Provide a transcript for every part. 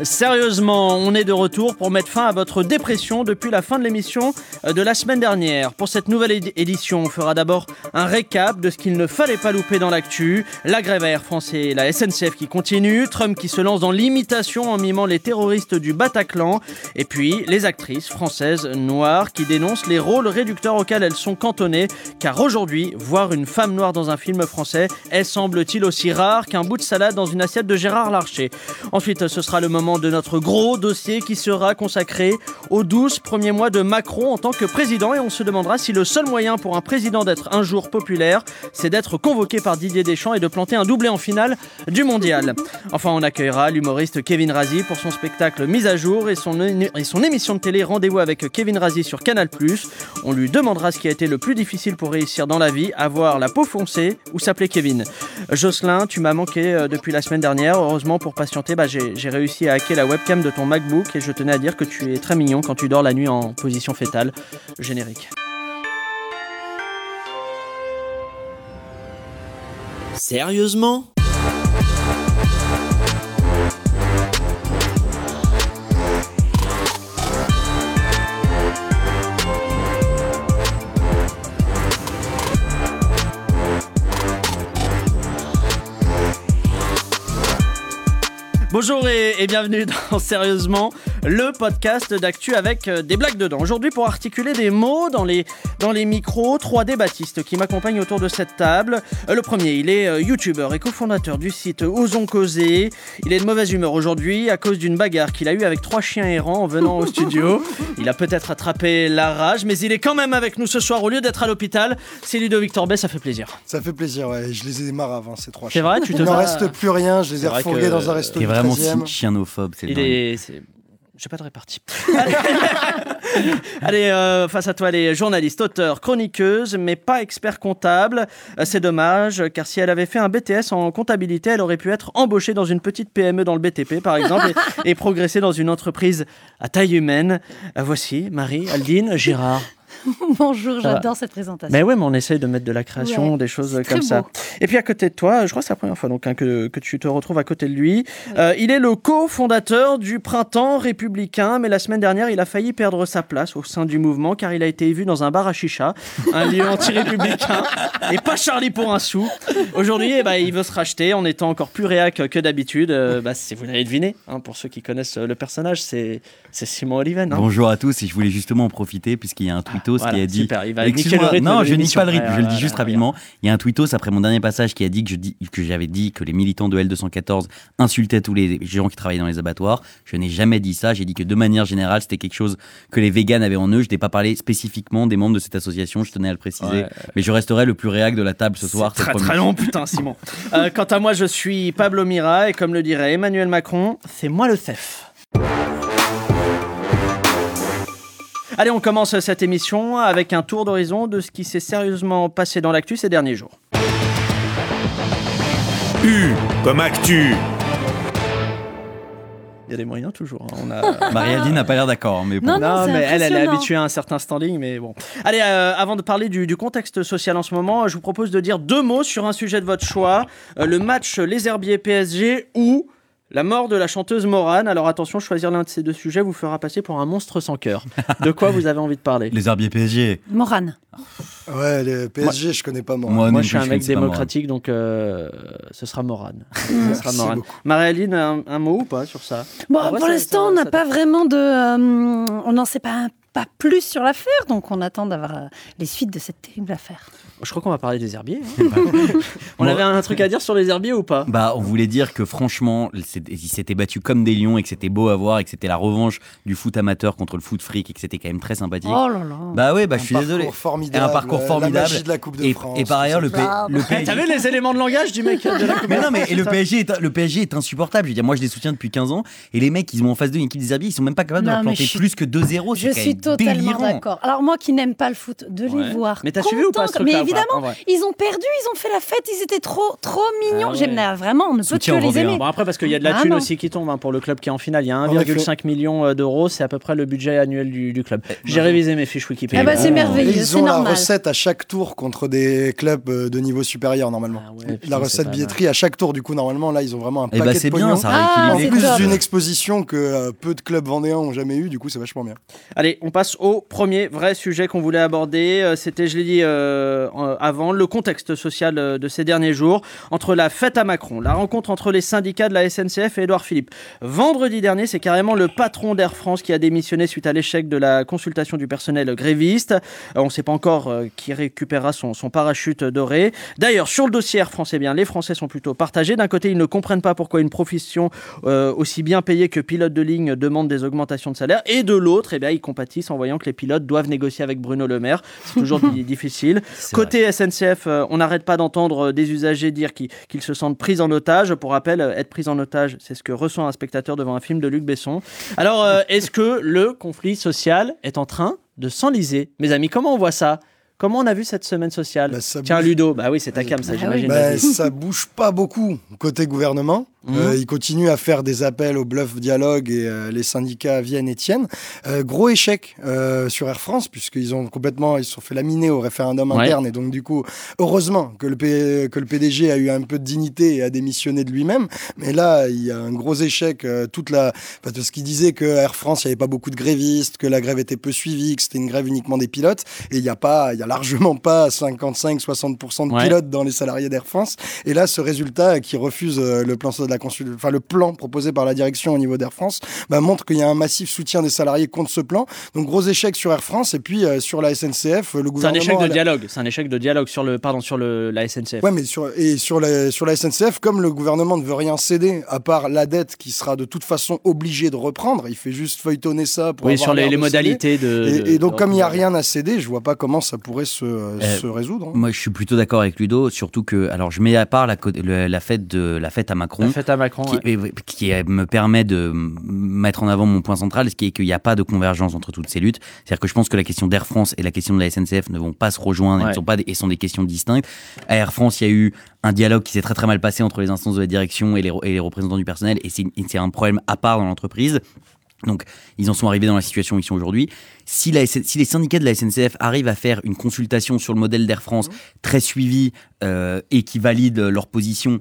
Sérieusement, on est de retour pour mettre fin à votre dépression depuis la fin de l'émission euh, de la semaine dernière. Pour cette nouvelle édi- édition, on fera d'abord un récap de ce qu'il ne fallait pas louper dans l'actu, la grève à Air France et la SNCF qui continue, Trump qui se lance dans l'imitation en mimant les terroristes du Bataclan, et puis les actrices françaises noires qui dénoncent les rôles réducteurs auxquels elles sont cantonnées, car aujourd'hui, voir une femme noire dans un film français est semble-t-il aussi rare qu'un bout de salade dans une assiette de Gérard Larcher. Ensuite, ce sera le moment de notre gros dossier qui sera consacré aux 12 premiers mois de Macron en tant que président et on se demandera si le seul moyen pour un président d'être un jour populaire, c'est d'être convoqué par Didier Deschamps et de planter un doublé en finale du mondial. Enfin, on accueillera l'humoriste Kevin Razi pour son spectacle Mise à jour et son, et son émission de télé Rendez-vous avec Kevin Razi sur Canal+. On lui demandera ce qui a été le plus difficile pour réussir dans la vie, avoir la peau foncée ou s'appeler Kevin. Jocelyn, tu m'as manqué euh, depuis la semaine dernière. Heureusement, pour patienter, bah, j'ai j'ai réussi à hacker la webcam de ton MacBook et je tenais à dire que tu es très mignon quand tu dors la nuit en position fétale. Générique. Sérieusement? Bonjour et, et bienvenue dans Sérieusement, le podcast d'actu avec euh, des blagues dedans. Aujourd'hui, pour articuler des mots dans les, dans les micros, trois débattistes qui m'accompagnent autour de cette table. Euh, le premier, il est euh, youtubeur et cofondateur du site Osons Causer. Il est de mauvaise humeur aujourd'hui à cause d'une bagarre qu'il a eue avec trois chiens errants en venant au studio. Il a peut-être attrapé la rage, mais il est quand même avec nous ce soir au lieu d'être à l'hôpital. C'est Ludovic Torbet, ça fait plaisir. Ça fait plaisir, ouais. Je les ai marre avant, ces trois C'est chiens. vrai, tu te Il n'en reste plus rien, je les C'est ai refourgués dans un resto vraiment 13e. chi- chianophobe, c'est Il dingue. est. c'est- J'ai pas de répartie. Allez, Allez, euh, face à toi, les journalistes, auteurs, chroniqueuses, mais pas experts comptables. Euh, C'est dommage, car si elle avait fait un BTS en comptabilité, elle aurait pu être embauchée dans une petite PME dans le BTP, par exemple, et, et progresser dans une entreprise à taille humaine. Euh, voici Marie, Aldine, Girard. Bonjour, j'adore cette présentation. Mais ouais, mais on essaye de mettre de la création, Ouais, des choses comme ça. Et puis à côté de toi, je crois que c'est la première fois donc hein, que, que tu te retrouves à côté de lui. Euh, il est le cofondateur du Printemps républicain, mais la semaine dernière, il a failli perdre sa place au sein du mouvement car il a été vu dans un bar à chicha, un lieu anti-républicain, et pas Charlie pour un sou. Aujourd'hui, eh ben, il veut se racheter en étant encore plus réac que d'habitude. Euh, bah, si vous l'avez deviné, hein, pour ceux qui connaissent le personnage, c'est Simon Oliven. hein. Bonjour à tous et je voulais justement en profiter puisqu'il y a un tweetos Voilà, qui a dit super, il va niquer Excuse-moi, le rythme non je nique pas le rythme je le dis juste rapidement. il y a un tweetos après mon dernier passage qui a dit que je dis que j'avais dit que les militants de L214 insultaient tous les gens qui travaillaient dans les abattoirs. Je n'ai jamais dit ça. J'ai dit que de manière générale c'était quelque chose que les véganes avaient en eux. Je n'ai pas parlé spécifiquement des membres de cette association je tenais à le préciser. Ouais. mais je resterai le plus réac de la table ce soir très très long, putain, Simon. Euh, quant à moi, je suis Pablo Mira et comme le dirait Emmanuel Macron, c'est moi le chef. Allez, on commence cette émission avec un tour d'horizon de ce qui s'est sérieusement passé dans l'actu ces derniers jours. U comme actu. Il y a des moyens toujours. hein. On a... Marie-Aldine n'a pas l'air d'accord mais bon. Non, non, Non, c'est mais elle, elle est impressionnant. habituée à un certain standing, mais bon. Allez, euh, avant de parler du, du contexte social en ce moment, je vous propose de dire deux mots sur un sujet de votre choix Euh, le match Les Herbiers PSG ou la mort de la chanteuse Morane. Alors attention, choisir l'un de ces deux sujets vous fera passer pour un monstre sans cœur. De quoi vous avez envie de parler? Les herbiers PSG Morane. Ouais, le PSG, je connais pas moi. moi, Moi, je suis un mec Morane. démocratique, donc euh, ce sera Morane. ce sera Morane. Marie-Aline, un, un mot ou pas sur ça? Bon, Ah ouais, pour l'instant, on n'a pas vraiment de. euh, on n'en sait pas, pas plus sur l'affaire, donc on attend d'avoir euh, les suites de cette terrible affaire. Je crois qu'on va parler des herbiers. hein. On Bon. avait un truc à dire sur les herbiers ou pas? Bah, on voulait dire que franchement, ils s'étaient battus comme des lions et que c'était beau à voir et que c'était la revanche du foot amateur contre le foot fric et que c'était quand même très sympathique. Oh là là. Bah ouais, bah Un je suis parcours désolé. formidable, Et un parcours euh, formidable. La magie de la Coupe de Et, France. et par ailleurs, le, P- le Eh, T'as PSG. vu les éléments de langage du mec de la Mais non, mais et le PSG, est, le PSG est insupportable. Je veux dire, moi, je les soutiens depuis 15 ans. Et les mecs, ils ont en face d'eux une équipe des herbiers, ils sont même pas capables de leur planter je plus que 2-0. Je C'est quand suis même totalement d'accord. Alors moi qui n'aime pas le foot, de les Ouais. voir. Mais t'as suivi ou pas ce Mais pas, évidemment, en vrai ils ont perdu, ils ont fait la fête, ils étaient trop, trop mignons. Ah ouais. J'aime vraiment, on ne peut que les aimer. Bon après parce qu'il y a de la Ah thune non. aussi qui tombe hein, pour le club qui est en finale. Il y a En 1,5 million euh, d'euros, c'est à peu près le budget annuel du, du club. J'ai révisé mes fiches Wikipédia. Ah bah, c'est merveilleux, Ils ont la recette à chaque tour contre des clubs euh, de niveau supérieur normalement. Ah ouais, la recette billetterie à chaque tour, du coup normalement là ils ont vraiment un Et paquet bah de c'est pognon. bien, ça Ah, En plus d'une exposition que euh, peu de clubs vendéens ont jamais eu, du coup c'est vachement bien. Allez, on passe au premier vrai sujet qu'on voulait aborder. Euh, C'était, je l'ai dit euh, avant, le contexte social euh, de ces derniers jours entre la fête à Macron, la rencontre entre les syndicats de la SNCF et Édouard Philippe. Vendredi dernier, c'est carrément le patron d'Air France qui a démissionné suite à l'échec de la consultation du personnel gréviste. On ne sait pas encore qui récupérera son, parachute doré. D'ailleurs, sur le dossier Air France, eh bien, les Français sont plutôt partagés. D'un côté, ils ne comprennent pas pourquoi une profession aussi bien payée que pilote de ligne demande des augmentations de salaire. Et de l'autre, eh bien, ils compatissent en voyant que les pilotes doivent négocier avec Bruno Le Maire. C'est toujours di- difficile. Côté SNCF, euh, on n'arrête pas d'entendre euh, des usagers dire qu'ils se sentent pris en otage. Pour rappel, euh, être pris en otage, c'est ce que ressent un spectateur devant un film de Luc Besson. Alors, est-ce que le conflit social est en train de s'enliser? Mes amis, comment on voit ça? Comment on a vu cette semaine sociale Bah, Tiens, bouge. Ludo, bah oui, c'est ta cam, ça, Bah j'imagine. Bah, ça bouge pas beaucoup côté gouvernement. Mhm. Euh, ils continuent à faire des appels au bluff dialogue et euh, les syndicats viennent et tiennent. Euh, gros échec euh, sur Air France puisqu'ils ont complètement ils se sont fait laminer au référendum Ouais. interne et donc du coup heureusement que le P- que le PDG a eu un peu de dignité et a démissionné de lui-même. Mais là il y a un gros échec euh, toute la parce que ce qui disait que Air France il y avait pas beaucoup de grévistes, que la grève était peu suivie, que c'était une grève uniquement des pilotes et il y a pas il y a largement pas 55-60% de Ouais. pilotes dans les salariés d'Air France. Et là, ce résultat qui refuse euh, le plan de la consul... enfin, le plan proposé par la direction au niveau d'Air France, bah, montre qu'il y a un massif soutien des salariés contre ce plan. Donc gros échec sur Air France et puis euh, sur la SNCF, le C'est un gouvernement. échec de dialogue. C'est un échec de dialogue sur le, pardon, sur le, la SNCF. Ouais, mais sur, et sur la, sur la SNCF, comme le gouvernement ne veut rien céder, à part la dette qui sera de toute façon obligé de reprendre, il fait juste feuilletonner ça pour oui, avoir sur les, modalités de. Et, de- et donc, de comme il n'y a rien à céder, je vois pas comment ça pourrait se, Euh, se résoudre. hein. Moi, je suis plutôt d'accord avec Ludo, surtout que, alors, je mets à part la, co- le- la fête de la fête à Macron. La fête à Macron. qui, ouais. qui euh, me permet de mettre en avant mon point central, ce qui est qu'il n'y a pas de convergence entre toutes ces luttes. C'est-à-dire que je pense que la question d'Air France et la question de la SNCF ne vont pas se rejoindre, Ouais. sont pas et sont des questions distinctes. À Air France, il y a eu un dialogue qui s'est très très mal passé entre les instances de la direction et les, et les représentants du personnel, et c'est un problème à part dans l'entreprise. Donc, ils en sont arrivés dans la situation où ils sont aujourd'hui. Si, la SN si les syndicats de la SNCF arrivent à faire une consultation sur le modèle d'Air France très suivie euh, et qui valide leur position,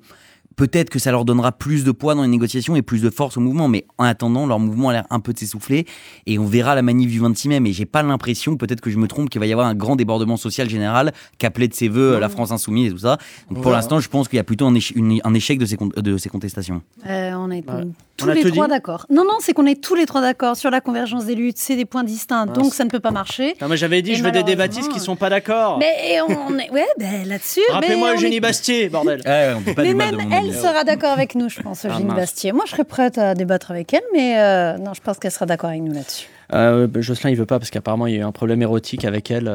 peut-être que ça leur donnera plus de poids dans les négociations et plus de force au mouvement. Mais en attendant, leur mouvement a l'air un peu de s'essouffler et on verra la manif du 26 mai. Mais j'ai pas l'impression, peut-être que je me trompe, qu'il va y avoir un grand débordement social général qu'appelait de ses voeux euh, la France insoumise et tout ça. Donc pour l'instant, je pense qu'il y a plutôt un, éche- une- un échec de ces, con- de ces contestations. Euh, on est Ouais. Tous les trois d'accord. Non, non, c'est qu'on est tous les trois d'accord sur la convergence des luttes. C'est des points distincts, donc ça ne peut pas marcher. Non, mais j'avais dit, Et je veux des débattistes qui sont pas d'accord. Mais on est, ouais, ben là-dessus. Rappelez-moi Eugénie est- Bastier, bordel. on peut pas Mais même elle sera d'accord avec nous, je pense, Ah, Eugénie. Bastier. Moi, je serais prête à débattre avec elle, mais euh, non, je pense qu'elle sera d'accord avec nous là-dessus. Euh, bah, Jocelyn, il veut pas parce qu'apparemment il y a eu un problème érotique avec elle.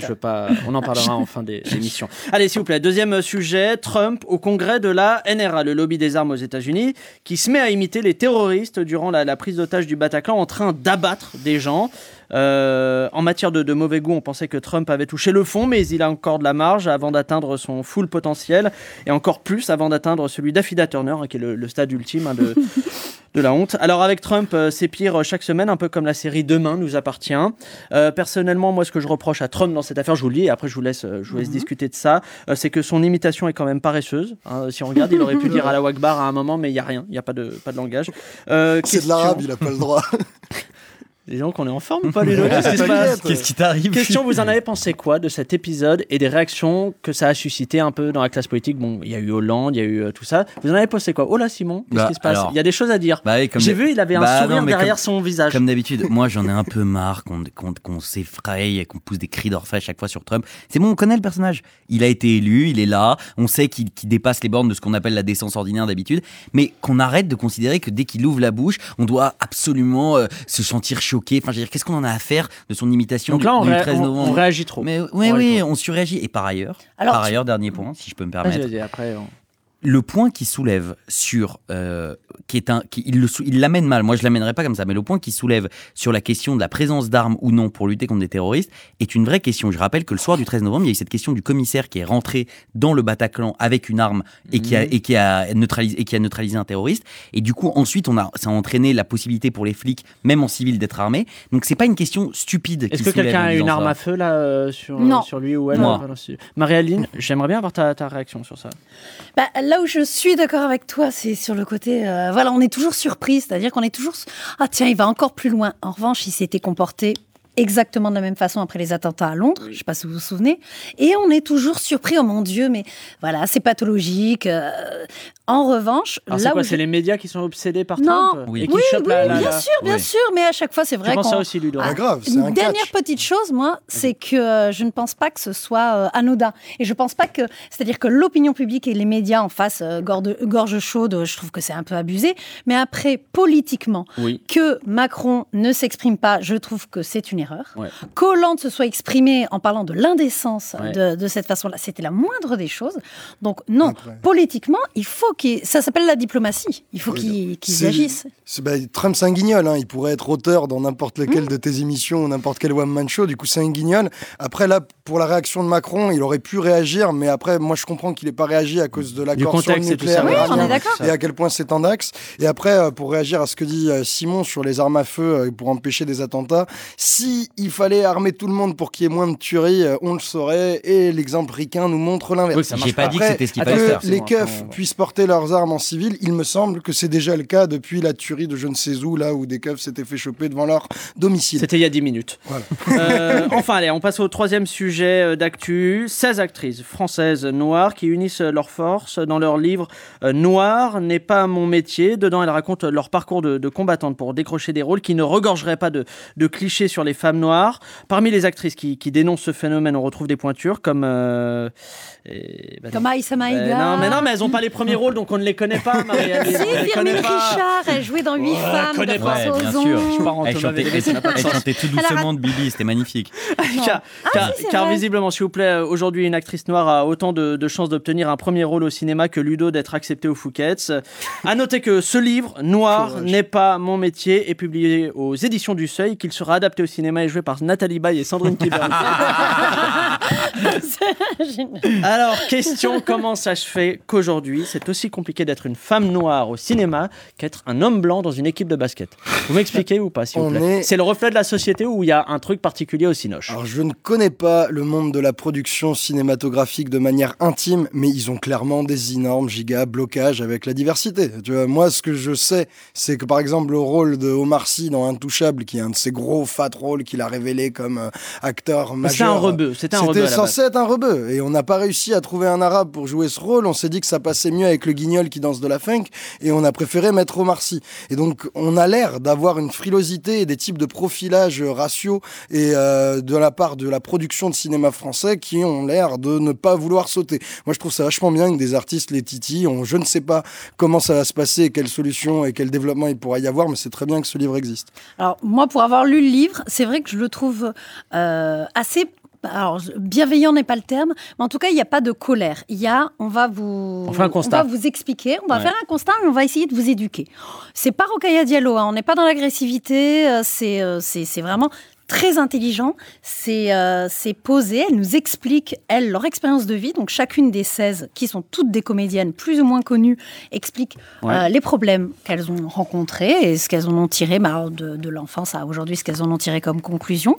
je veux pas. On en parlera en fin d'émission. Allez, s'il vous plaît. Deuxième sujet Trump au congrès de la NRA, le lobby des armes aux États-Unis, qui se met à imiter les terroristes durant la, la prise d'otage du Bataclan, en train d'abattre des gens. Euh, en matière de, de mauvais goût, on pensait que Trump avait touché le fond, mais il a encore de la marge avant d'atteindre son full potentiel, et encore plus avant d'atteindre celui d'Affida Turner, hein, qui est le, le stade ultime hein, de, de la honte. Alors avec Trump, euh, c'est pire chaque semaine, un peu comme la série Demain nous appartient. Euh, personnellement, moi, ce que je reproche à Trump dans cette affaire, je vous le dis, et après je vous laisse, euh, je vous laisse discuter de ça, euh, c'est que son imitation est quand même paresseuse. hein. si on regarde, il aurait pu dire à la Wakbar à un moment, mais il n'y a rien, il n'y a pas de, pas de langage. Euh, C'est de l'arabe, il a pas le droit. Disons qu'on est en forme ou pas, Ludo Qu'est-ce qui t'arrive Question, vous en avez pensé quoi de cet épisode et des réactions que ça a suscité un peu dans la classe politique? Bon, il y a eu Hollande, il y a eu euh, tout ça. Vous en avez pensé quoi? Oh là, Simon, qu'est-ce Bah, qui se passe? alors- Il y a des choses à dire. Bah oui, J'ai vu, il avait un Bah sourire non, derrière comme- son visage. Comme d'habitude, moi j'en ai un peu marre qu'on s'effraie, et qu'on pousse des cris d'orfraie à chaque fois sur Trump. C'est bon, on connaît le personnage. Il a été élu, il est là, on sait qu'il dépasse les bornes de ce qu'on appelle la décence ordinaire d'habitude, mais qu'on arrête de considérer que dès qu'il ouvre la bouche, on doit absolument euh, se sentir choqué. Enfin, je veux dire, qu'est-ce qu'on en a à faire de son imitation Donc du, là, on, du ré- 13 on- novembre on réagit trop. Mais oui, On réagit oui, trop. on surréagit. Et par ailleurs, Alors, par tu- ailleurs, dernier point, si je peux me Vas-y, permettre. vas-y, après, on- le point qu'il soulève sur, euh, qui est un, qui, il le il l'amène mal. Moi, je l'amènerai pas comme ça, mais le point qu'il soulève sur la question de la présence d'armes ou non pour lutter contre des terroristes est une vraie question. Je rappelle que le soir du 13 novembre, il y a eu cette question du commissaire qui est rentré dans le Bataclan avec une arme et qui a, Mhm. et qui a neutralisé, et qui a neutralisé un terroriste. Et du coup, ensuite, on a, ça a entraîné la possibilité pour les flics, même en civil, d'être armés. Donc, c'est pas une question stupide. Est-ce que quelqu'un a une arme ça. à feu là euh, sur, Non. sur lui ou elle c'est- Marie-Aline, j'aimerais bien avoir ta, ta réaction sur ça. Bah, là où je suis d'accord avec toi, c'est sur le côté. euh, voilà, on est toujours surpris, c'est-à-dire qu'on est toujours. Ah tiens, il va encore plus loin. En revanche, il s'était comporté exactement de la même façon après les attentats à Londres. Je ne sais pas si vous vous souvenez. Et on est toujours surpris. Oh mon Dieu, mais voilà, c'est pathologique. euh. En revanche, Alors là quoi où C'est je- les médias qui sont obsédés par Non. Trump Oui. et qui oui, chopent oui, la- la- bien la- sûr, bien Oui. sûr, mais à chaque fois, c'est Tu vrai penses qu'on. ça aussi, Ludo Pas grave, c'est Une un dernière catch. petite chose, moi, c'est que euh, je ne pense pas que ce soit euh, anodin. Et je pense pas que, c'est-à-dire que l'opinion publique et les médias en face euh, gorge, gorge chaude, je trouve que c'est un peu abusé. Mais après, politiquement, Oui. que Macron ne s'exprime pas, je trouve que c'est une erreur. Ouais. Qu'Hollande se soit exprimé en parlant de l'indécence Ouais. de, de cette façon-là, c'était la moindre des choses. Donc non, Après. politiquement, il faut qu'il, ça s'appelle la diplomatie. Il faut Oui, qu'ils c'est- agissent. Bah, Trump, c'est un guignol. hein. Il pourrait être auteur dans n'importe lequel de tes émissions ou n'importe quel one-man show. Du coup, c'est un guignol. Après, là, pour la réaction de Macron, il aurait pu réagir. Mais après, moi, je comprends qu'il n'ait pas réagi à cause de l'accord sur le et nucléaire ça. Oui, on est et à quel point c'est un axe. Et après, euh, pour réagir à ce que dit euh, Simon sur les armes à feu euh, pour empêcher des attentats, si il fallait armer tout le monde pour qu'il y ait moins de tueries, on le saurait. Et l'exemple ricain nous montre l'inverse. Oui, J'ai pas pas. dit que c'était ce fallait que faire. les keufs puissent porter leurs armes en civil, il me semble que c'est déjà le cas depuis la tuerie de je ne sais où, là où des keufs s'étaient fait choper devant leur domicile. C'était il y a 10 minutes. Voilà. Euh, enfin, allez, on passe au troisième sujet euh, d'actu. 16 actrices françaises noires qui unissent leurs forces dans leur livre euh, Noir n'est pas mon métier. Dedans, elles racontent leur parcours de, de combattantes pour décrocher des rôles qui ne regorgeraient pas de, de clichés sur les femmes noires. Parmi les actrices qui, qui dénoncent ce phénomène, on retrouve des pointures comme. euh, et- bah, Comme Aïssa Maïga. non, mais non, mais elles n'ont pas les premiers rôles, donc on ne les connaît pas, Marie-Aline. Si, Firmin connaît. Richard, elle jouait dans Huit femmes connais de pas. Ouais, bien sûr. Je pars en Elle chantait, elle chantait tout doucement de Bibi, c'était magnifique. Car, car- si, c'est car visiblement, s'il vous plaît, euh, aujourd'hui, une actrice noire a autant de, de chances d'obtenir un premier rôle au cinéma que Ludo d'être accepté au Fouquet's. À noter que ce livre, Noir n'est pas mon métier, est publié aux éditions du Seuil, qu'il sera adapté au cinéma et joué par Nathalie Baye et Sandrine Kiberlin. Alors, question comment ça se fait qu'aujourd'hui, c'est aussi compliqué d'être une femme noire au cinéma qu'être un homme blanc dans une équipe de basket? Vous m'expliquez ou pas, s'il vous plaît? est- C'est le reflet de la société où il y a un truc particulier au Cinoche Alors, je ne connais pas le monde de la production cinématographique de manière intime, mais ils ont clairement des énormes giga blocages avec la diversité. Tu vois, moi, ce que je sais, c'est que par exemple, le rôle de Omar Sy dans Intouchable, qui est un de ces gros fat rôles qu'il a révélé comme euh, acteur majeur. C'était un rebeu, c'était un rebeu C'était censé être un rebeu. Et on n'a pas réussi à trouver un arabe pour jouer ce rôle. On s'est dit que ça passait mieux avec le guignol qui danse de la funk. Et on a préféré mettre Omar Sy. Et donc, on a l'air d'avoir une frilosité et des types de profilage raciaux et euh, de la part de la production de cinéma français qui ont l'air de ne pas vouloir sauter. Moi, je trouve ça vachement bien que des artistes les titillent. On, je ne sais pas comment ça va se passer, quelles solutions et quel développement il pourra y avoir, mais c'est très bien que ce livre existe. Alors, moi, pour avoir lu le livre, c'est vrai que je le trouve euh, assez. Alors, bienveillant n'est pas le terme, mais en tout cas, il n'y a pas de colère. Il y a, on va vous, On fait un constat. va vous expliquer, on va Ouais. faire un constat et on va essayer de vous éduquer. C'est pas Rokhaya Diallo, hein, on n'est pas dans l'agressivité, euh, c'est euh, c'est c'est vraiment très intelligent, c'est euh, posé, elles nous expliquent, elles, leur expérience de vie. Donc chacune des 16, qui sont toutes des comédiennes plus ou moins connues, expliquent Ouais. euh, les problèmes qu'elles ont rencontrés et ce qu'elles en ont tiré bah, de, de l'enfance à aujourd'hui, ce qu'elles en ont tiré comme conclusion.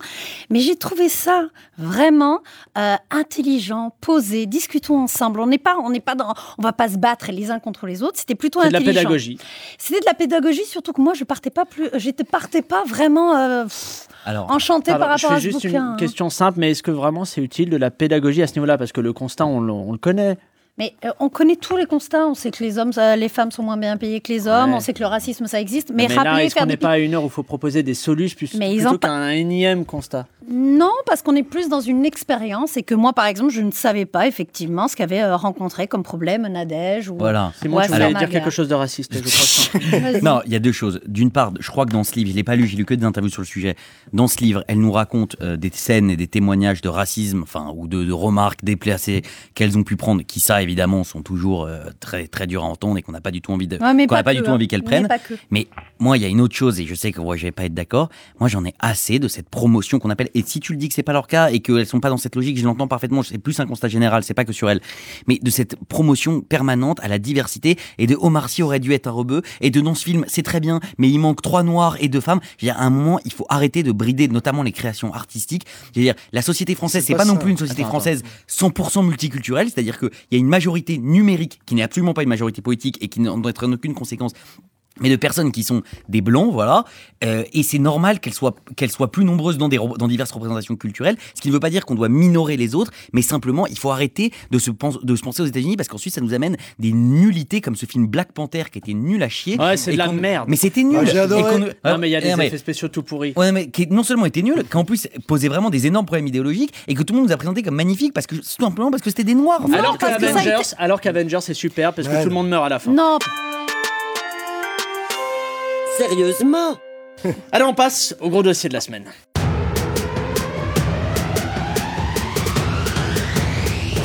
Mais j'ai trouvé ça vraiment euh, intelligent, posé, discutons ensemble. On n'est pas, on n'est pas dans, on va pas se battre les uns contre les autres. C'était plutôt C'est de la intelligent. pédagogie. C'était de la pédagogie, surtout que moi je partais pas plus, j'étais partais pas vraiment euh, pff, Alors, enchantée Alors, par rapport je à fais ce juste bouquin. une hein. question simple, mais est-ce que vraiment c'est utile de la pédagogie à ce niveau-là? Parce que le constat, on le connaît. Mais euh, on connaît tous les constats. On sait que les hommes, les femmes sont moins bien payées que les hommes. Ouais. On sait que le racisme, ça existe. Mais, là, rappeler, est-ce faire qu'on des n'est pas à une heure où il faut proposer des solutions plus, Mais plutôt pa- qu'un énième constat? Non, parce qu'on est plus dans une expérience et que moi, par exemple, je ne savais pas effectivement ce qu'avait euh, rencontré comme problème Nadège. Ou... Voilà. Simon, Ouais, tu voulais dire quelque chose de raciste, je crois. Non, il y a deux choses. D'une part, je crois que dans ce livre, je l'ai pas lu, j'ai lu que des interviews sur le sujet. Dans ce livre, elle nous raconte euh, des scènes et des témoignages de racisme, enfin, ou de, de remarques déplacées qu'elles ont pu prendre, qui ça, évidemment, sont toujours euh, très très dures à entendre et qu'on n'a pas du tout envie de, Ouais, qu'on n'a pas que, du tout hein. envie qu'elles prennent. Mais moi, il y a une autre chose, et je sais que moi, je vais pas être d'accord. Moi, j'en ai assez de cette promotion qu'on appelle. Et si tu le dis que c'est pas leur cas et qu'elles sont pas dans cette logique, je l'entends parfaitement. C'est plus un constat général, c'est pas que sur elles. Mais de cette promotion permanente à la diversité et de Omar Sy aurait dû être un rebeu et de dans ce film, c'est très bien, mais il manque trois noirs et deux femmes. Veux dire, à un moment, il faut arrêter de brider, notamment les créations artistiques. Je veux dire, la société française, C'est pas pas, non plus une société Attends, française 100% multiculturelle, c'est-à-dire qu'il y a une majorité numérique qui n'est absolument pas une majorité politique et qui n'en doit être aucune conséquence mais de personnes qui sont des blancs, voilà, Euh, et c'est normal qu'elles soient, qu'elles soient plus nombreuses dans, des, dans diverses représentations culturelles, ce qui ne veut pas dire qu'on doit minorer les autres, mais simplement, il faut arrêter de se, pense- de se penser aux États-Unis, parce qu'ensuite, ça nous amène des nullités, comme ce film Black Panther, qui était nul à chier. Ouais, c'est de la merde. Mais c'était nul. Ah, j'ai adoré. Non, mais il y a des Eh, mais- effets spéciaux tout pourris. Ouais, mais qui non seulement était nul, qu'en plus posait vraiment des énormes problèmes idéologiques, et que tout le monde nous a présenté comme magnifique, parce que, tout simplement parce que c'était des noirs. fait. alors qu'Avengers, qu'Avengers c'est super parce que Ouais. tout le monde meurt à la fin. Non, Sérieusement Allez, on passe au gros dossier de la semaine.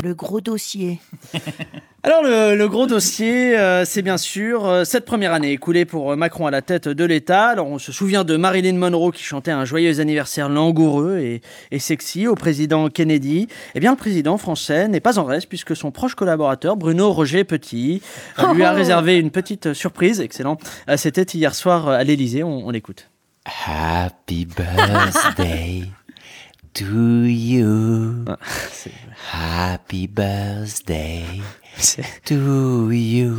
Le gros dossier. Alors le, le gros dossier, euh, c'est bien sûr euh, cette première année écoulée pour euh, Macron à la tête de l'État. Alors on se souvient de Marilyn Monroe qui chantait un joyeux anniversaire langoureux et, et sexy au président Kennedy. Eh bien le président français n'est pas en reste puisque son proche collaborateur Bruno Roger Petit euh, lui a Oh. réservé une petite surprise. Excellent. C'était hier soir à l'Élysée. On, on l'écoute. Happy birthday to you. C'est- Happy birthday to you.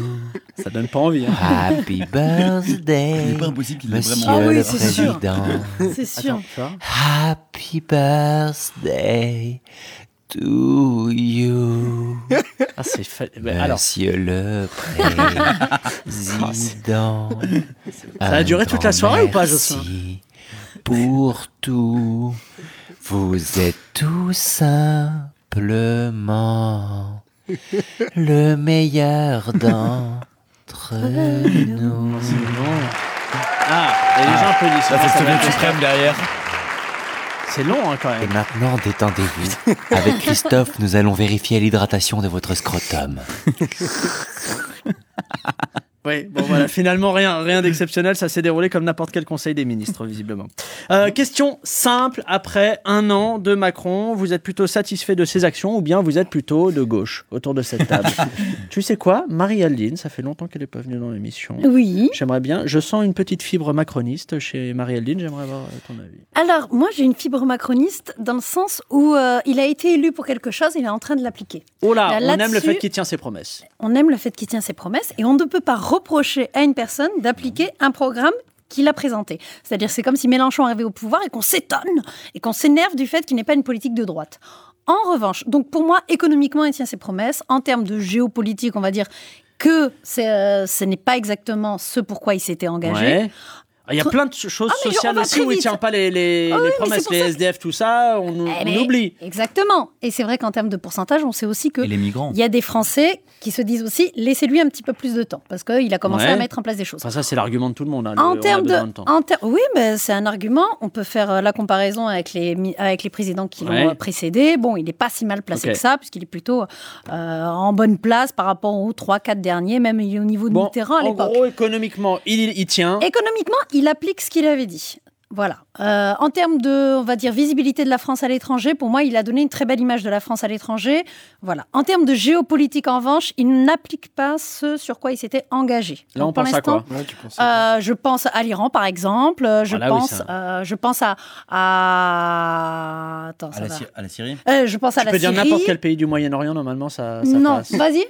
Ça donne pas envie. hein. Happy birthday, n'est pas impossible qu'il Monsieur vraiment. Ah oui, le c'est sûr. Président. c'est sûr. Attends. Happy birthday to you. Ah, c'est fa- ben, alors, Monsieur le Président. Ça a duré toute la soirée ou pas, Jocelyn Pour tout. Vous êtes tout simplement le meilleur d'entre nous. ah, et les gens applaudissent. Ça, c'est Ça le suprême derrière. C'est long hein, quand Et même. maintenant, détendez-vous. Avec Christophe, nous allons vérifier l'hydratation de votre scrotum. Oui, bon voilà, finalement rien, rien d'exceptionnel, ça s'est déroulé comme n'importe quel conseil des ministres, visiblement. Euh, question simple, après un an de Macron, vous êtes plutôt satisfait de ses actions ou bien vous êtes plutôt de gauche autour de cette table? Tu sais quoi? Marie-Aldine, ça fait longtemps qu'elle n'est pas venue dans l'émission. Oui. J'aimerais bien, je sens une petite fibre macroniste chez Marie-Aldine, j'aimerais avoir euh, ton avis. Alors, moi, j'ai une fibre macroniste dans le sens où euh, il a été élu pour quelque chose, il est en train de l'appliquer. Oh là, Là, on aime le fait qu'il tient ses promesses. On aime le fait qu'il tient ses promesses et on ne peut pas reprocher à une personne d'appliquer un programme qu'il a présenté. C'est-à-dire, c'est comme si Mélenchon arrivait au pouvoir et qu'on s'étonne et qu'on s'énerve du fait qu'il n'est pas une politique de droite. En revanche, donc pour moi, économiquement, il tient ses promesses. En termes de géopolitique, on va dire que euh, ce n'est pas exactement ce pourquoi il s'était engagé. Il y a plein de choses Ah, sociales aussi où il vite. tient pas les, les, Ah oui, les mais promesses, les SDF, tout ça, on, Eh oublie. Exactement. Et c'est vrai qu'en termes de pourcentage, on sait aussi que Et les migrants. il y a des Français qui se disent aussi laissez-lui un petit peu plus de temps parce qu'il a commencé Ouais. à mettre en place des choses. Enfin, ça, c'est l'argument de tout le monde. hein, En termes de, temps. en ter- oui, mais c'est un argument. On peut faire euh, la comparaison avec les avec les présidents qui Ouais. l'ont euh, précédé. Bon, il n'est pas si mal placé que ça, puisqu'il est plutôt euh, en bonne place par rapport aux 3-4 derniers, même il est au niveau de Bon, Mitterrand à en l'époque. gros, économiquement, il, il tient. Économiquement, il applique ce qu'il avait dit. Voilà. Euh, en termes de, on va dire, visibilité de la France à l'étranger, pour moi, il a donné une très belle image de la France à l'étranger. Voilà. En termes de géopolitique, en revanche, il n'applique pas ce sur quoi il s'était engagé. Là, on Donc, pour pense à l'instant, quoi? Ouais, tu penses à euh, je pense à l'Iran, par exemple. Euh, Je Ah oui, pense, euh, je pense à, à... Attends, À ça la, va. Syrie- à la Syrie? Euh, je pense à Tu la peux dire Syrie. n'importe quel pays du Moyen-Orient, normalement, ça, ça Non, passe. vas-y.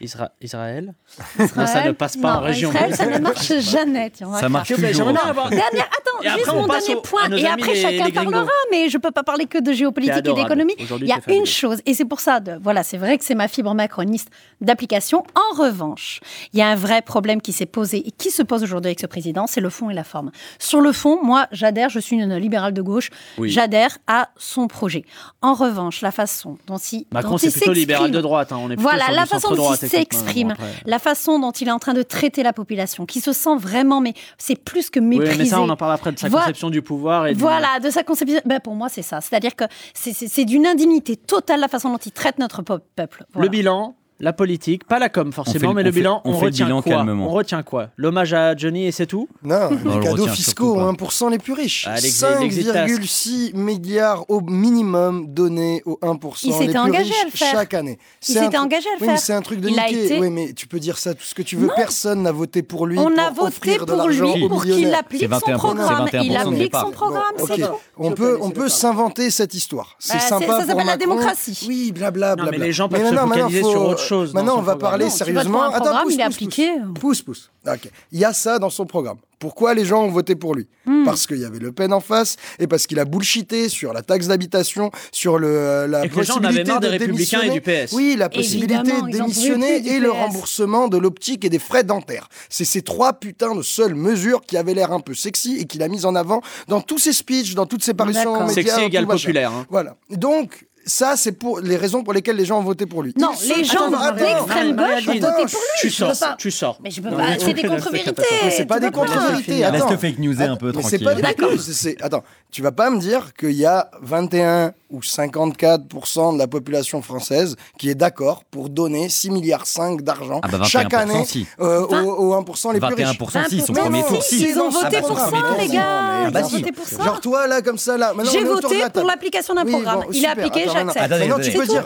Isra- Israël? Non, ça ne passe pas Non, en région. Israël, ça ne marche jamais. tiens, on va Ça marche toujours. Dernière, attends, Et après, juste on mon dernier point. Et après, les- chacun parlera, mais je peux pas parler que de géopolitique et d'économie. Il y a une chose, et c'est pour ça, de, voilà, c'est vrai que c'est ma fibre macroniste d'application. En revanche, il y a un vrai problème qui s'est posé et qui se pose aujourd'hui avec ce président, c'est le fond et la forme. Sur le fond, moi, j'adhère, je suis une libérale de gauche, Oui. j'adhère à son projet. En revanche, la façon dont il Macron, c'est plutôt libéral de droite. hein, On est plutôt voilà, la du façon dont il s'exprime, la façon dont il est en train de traiter la population, qui se sent vraiment, mais c'est plus que Oui, méprisé. mais ça, on en parle après de sa Voilà. conception du pouvoir. Et Voilà, de sa conception. Ben, pour moi, c'est ça. C'est-à-dire que c'est- d'une indignité totale la façon dont il traite notre peuple. Voilà. Le bilan, la politique, pas la com forcément, le- mais le fait- bilan, on on, fait le retient bilan quoi calmement. On retient quoi? L'hommage à Johnny et c'est tout? Non, on les le cadeaux fiscaux surtout pas. aux 1% les plus riches. Ah, l'ex- l'exit task. 5,6 milliards au minimum donnés aux 1% Il les plus engagé riches à le faire. chaque année. Il s'était engagé à le oui, faire. c'est un truc de Il été- Oui, mais tu peux dire ça tout ce que tu veux. Non. Personne n'a voté pour lui. On pour a voté offrir de pour l'argent lui pour qu'il applique son 21%, programme. c'est 21% Il applique son programme, c'est tout. On peut, on peut s'inventer cette histoire. C'est Bah, sympa ça s'appelle la démocratie. Oui, blabla, Non, blabla. mais les gens peuvent se focaliser sur autre chose Maintenant, on va programme. parler Non, sérieusement. un programme, il est pousse, appliqué. Pousse, pousse. Ok. Il y a ça dans son programme. Pourquoi les gens ont voté pour lui Hmm. Parce qu'il y avait Le Pen en face et parce qu'il a bullshité sur la taxe d'habitation, sur le, euh, la Et que les gens en avaient possibilité marre des de Républicains et démissionner. du PS. Oui, la possibilité Évidemment, de démissionner et le remboursement de l'optique et des frais dentaires. C'est ces trois putains de seules mesures qui avaient l'air un peu sexy et qu'il a mis en avant dans tous ses speeches, dans toutes ses parutions médias. Sexy égale populaire. hein. Voilà. Donc, ça, c'est pour les raisons pour lesquelles les gens ont voté pour lui. Non, Ils les gens d'extrême gauche ont voté pour lui. Tu sors, pas- tu sors. Mais je peux Non, pas. C'est des contre-vérités. C'est pas des contre-vérités. Laisse le fake newser un peu tranquille. c'est pas des Attends, tu vas pas me dire qu'il y a 21 ou 54% de la population française qui est d'accord pour donner 6 milliards 5 d'argent Ah bah chaque 21% année si. euh, aux, aux 1% les plus riches. 21% si, son premier tour si, ils ont voté Ah bah, pour son ça, les gars. Ah Ils bah ont si. voté pour ça. Genre toi là comme ça là. J'ai voté pour l'application d'un programme. Il est appliqué, j'accepte. Maintenant, tu peux dire,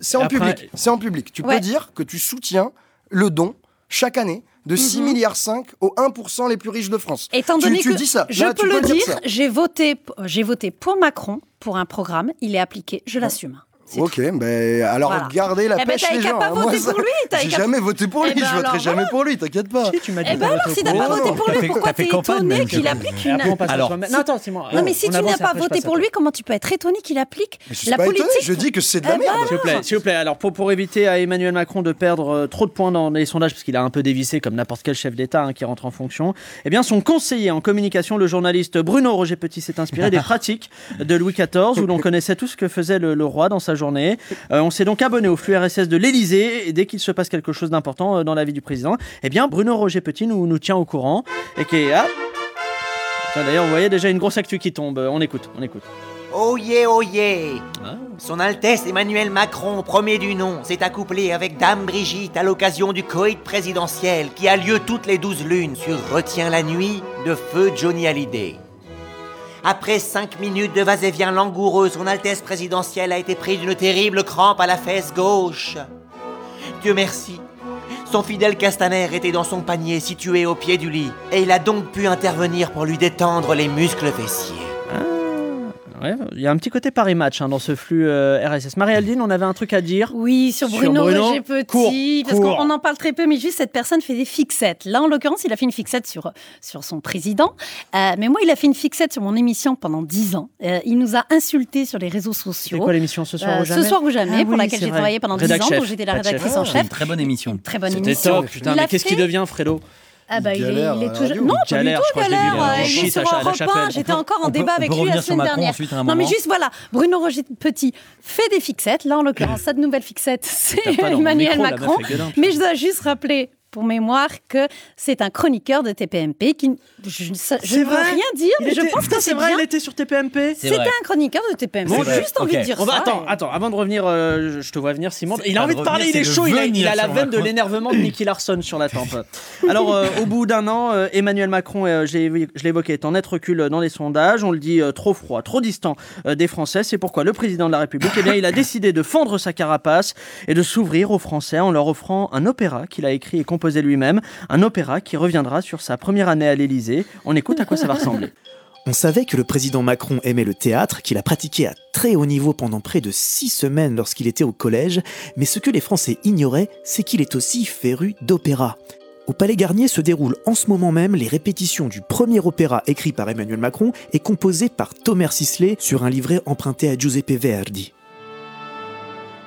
c'est en public. C'est en public. Tu peux dire que tu soutiens le don chaque année de 6 milliards 5 aux 1% les plus riches de France. Mhm. Étant Tu- donné tu que dis ça. je Là, tu peux le dire dire, j'ai voté, j'ai voté pour Macron pour un programme. Il est appliqué, je l'assume. Ok, ben alors Voilà. gardez la Eh ben, pêche t'avais les gens. pas hein. Moi, voter ça- pour lui, J'ai jamais voté pour Eh lui, ben, je voterai alors, jamais pour lui, t'inquiète pas. Si, tu m'as dit Eh ben alors, si t'as pas voté pour lui, pourquoi t'es étonné qu'il applique une... Alors-. Non, attends, Simon. Non, mais si tu n'as pas voté pour lui, comment tu peux être étonné qu'il applique la politique je dis que c'est de la Eh ben, merde. S'il vous plaît, s'il vous plaît. Alors, pour, pour éviter à Emmanuel Macron de perdre euh, trop de points dans les sondages, parce qu'il a un peu dévissé comme n'importe quel chef d'État hein, qui rentre en fonction, eh bien, son conseiller en communication, le journaliste Bruno Roger Petit, s'est inspiré des pratiques de Louis XIV, où l'on connaissait tout ce que faisait le roi dans sa journée. Euh, on s'est donc abonné au flux RSS de l'Élysée, et dès qu'il se passe quelque chose d'important euh, dans la vie du président, eh bien, Bruno Roger Petit nous, nous tient au courant, et qui est... Ah D'ailleurs, vous voyez déjà une grosse actu qui tombe. On écoute, on écoute. Oh yeah, oh yeah Ah. Son Altesse Emmanuel Macron, premier du nom, s'est accouplé avec Dame Brigitte à l'occasion du coït présidentiel qui a lieu toutes les douze lunes sur Retiens la nuit de feu Johnny Hallyday. Après cinq minutes de vas-et-vient langoureux, son Altesse présidentielle a été prise d'une terrible crampe à la fesse gauche. Dieu merci, son fidèle Castaner était dans son panier situé au pied du lit, et il a donc pu intervenir pour lui détendre les muscles fessiers. Ouais, il y a un petit côté Paris Match hein, dans ce flux euh, RSS. Marie-Aldine, on avait un truc à dire. Oui, sur Sur Bruno, Bruno, Roger Petit, court, parce qu'on on en parle très peu, mais juste cette personne fait des fixettes. Là, en l'occurrence, il a fait une fixette sur, sur son président, Euh, mais moi, il a fait une fixette sur mon émission pendant 10 ans. Euh, il nous a insultés sur les réseaux C'est sociaux. quoi l'émission ce soir Euh, ou jamais ce soir ou jamais, Ah pour oui, laquelle c'est j'ai travaillé pendant 10 Rédac ans, chef, où j'étais la chef. rédactrice en C'est chef. une très bonne émission. Très bonne C'était émission. top, putain. Il Mais qu'est-ce qu'il fait- devient, Fredo? Ah bah, Il il, galère il est tout radio. Non, Il pas du galère, tout, je l'ai galère. Il est sa sur Europe 1. chapelle. J'étais encore en on débat avec lui la semaine dernière. ensuite Non, mais juste voilà, Bruno Roger Petit fait des fixettes. Là, en l'occurrence, cette nouvelle fixette, c'est Emmanuel micro, la meuf, Macron. Mais je dois juste rappeler pour mémoire que c'est un chroniqueur de TPMP qui je, ne veux rien dire, mais je pense que c'est c'est vrai, bien. il était sur TPMP. C'était un chroniqueur de TPMP. Bon, juste envie de dire On va, ça. attends, et- attends, avant de revenir, euh, je- te vois venir, Simon. Il a envie de parler, revenir, il est chaud, il a, il a la veine de l'énervement de Nicky Larson sur la tempe. Alors, euh, au bout d'un an, euh, Emmanuel Macron, euh, je évoqué, est en net recul dans les sondages. On le dit euh, trop froid, trop distant euh, des Français. C'est pourquoi le président de la République, eh bien, il a décidé de fendre sa carapace et de s'ouvrir aux Français en leur offrant un opéra qu'il a écrit et composé lui-même. Un opéra qui reviendra sur sa première année à l'Élysée. On écoute à quoi ça va ressembler. On savait que le président Macron aimait le théâtre, qu'il a pratiqué à très haut niveau pendant près de six semaines lorsqu'il était au collège, mais ce que les Français ignoraient, c'est qu'il est aussi féru d'opéra. Au Palais Garnier se déroulent en ce moment même les répétitions du premier opéra écrit par Emmanuel Macron et composé par Thomas Sisley sur un livret emprunté à Giuseppe Verdi.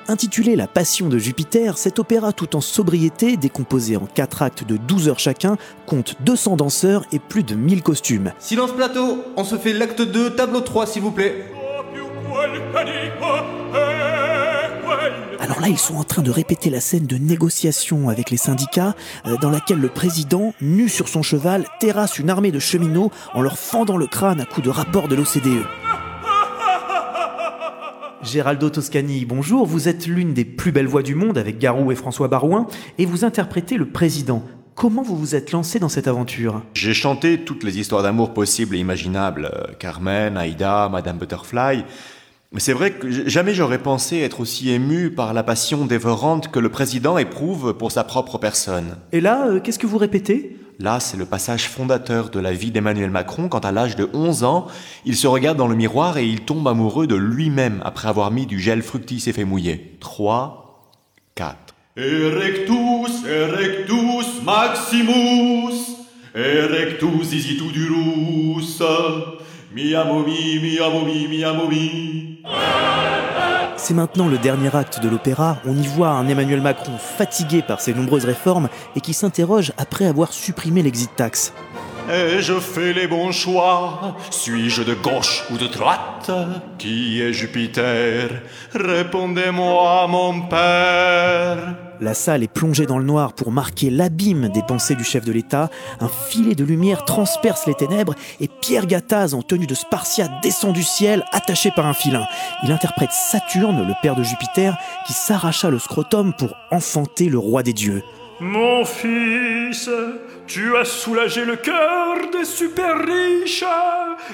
Intitulé La Passion de Jupiter, cet opéra tout en sobriété, décomposé en quatre actes de 12 heures chacun, compte 200 danseurs et plus de 1000 costumes. Silence plateau, on se fait l'acte 2, tableau 3 s'il vous plaît. Alors là, ils sont en train de répéter la scène de négociation avec les syndicats, euh, dans laquelle le président, nu sur son cheval, terrasse une armée de cheminots en leur fendant le crâne à coups de rapport de l'OCDE. Géraldo Toscani, bonjour. Vous êtes l'une des plus belles voix du monde avec Garou et François Barouin et vous interprétez le président. Comment vous vous êtes lancé dans cette aventure? J'ai chanté toutes les histoires d'amour possibles et imaginables. euh, Carmen, Aïda, Madame Butterfly. Mais c'est vrai que jamais j'aurais pensé être aussi ému par la passion dévorante que le président éprouve pour sa propre personne. Et là, euh, qu'est-ce que vous répétez? Là, c'est le passage fondateur de la vie d'Emmanuel Macron quand à l'âge de 11 ans, il se regarde dans le miroir et il tombe amoureux de lui-même après avoir mis du gel fructis et fait mouiller. 3, 4. Erectus, erectus maximus, erectus isitudurus, mi mi, mi mi. C'est maintenant le dernier acte de l'opéra. On y voit un Emmanuel Macron fatigué par ses nombreuses réformes et qui s'interroge après avoir supprimé l'exit tax. Ai-je fait les bons choix Suis-je de gauche ou de droite? Qui est Jupiter? Répondez-moi, mon père. La salle est plongée dans le noir pour marquer l'abîme des pensées du chef de l'État. Un filet de lumière transperce les ténèbres et Pierre Gattaz, en tenue de Spartiate, descend du ciel, attaché par un filin. Il interprète Saturne, le père de Jupiter, qui s'arracha le scrotum pour enfanter le roi des dieux. Mon fils, tu as soulagé le cœur des super riches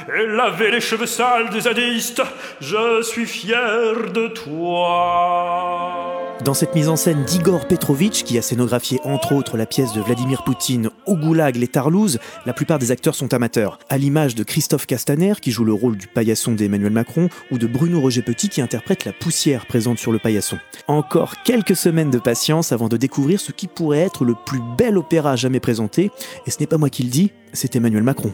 et lavé les cheveux sales des zadistes. Je suis fier de toi. Dans cette mise en scène d'Igor Petrovitch, qui a scénographié entre autres la pièce de Vladimir Poutine au Goulag Les Tarlouses, la plupart des acteurs sont amateurs. À l'image de Christophe Castaner, qui joue le rôle du paillasson d'Emmanuel Macron, ou de Bruno Roger Petit, qui interprète la poussière présente sur le paillasson. Encore quelques semaines de patience avant de découvrir ce qui pourrait être le plus bel opéra jamais présenté. Et ce n'est pas moi qui le dis, c'est Emmanuel Macron.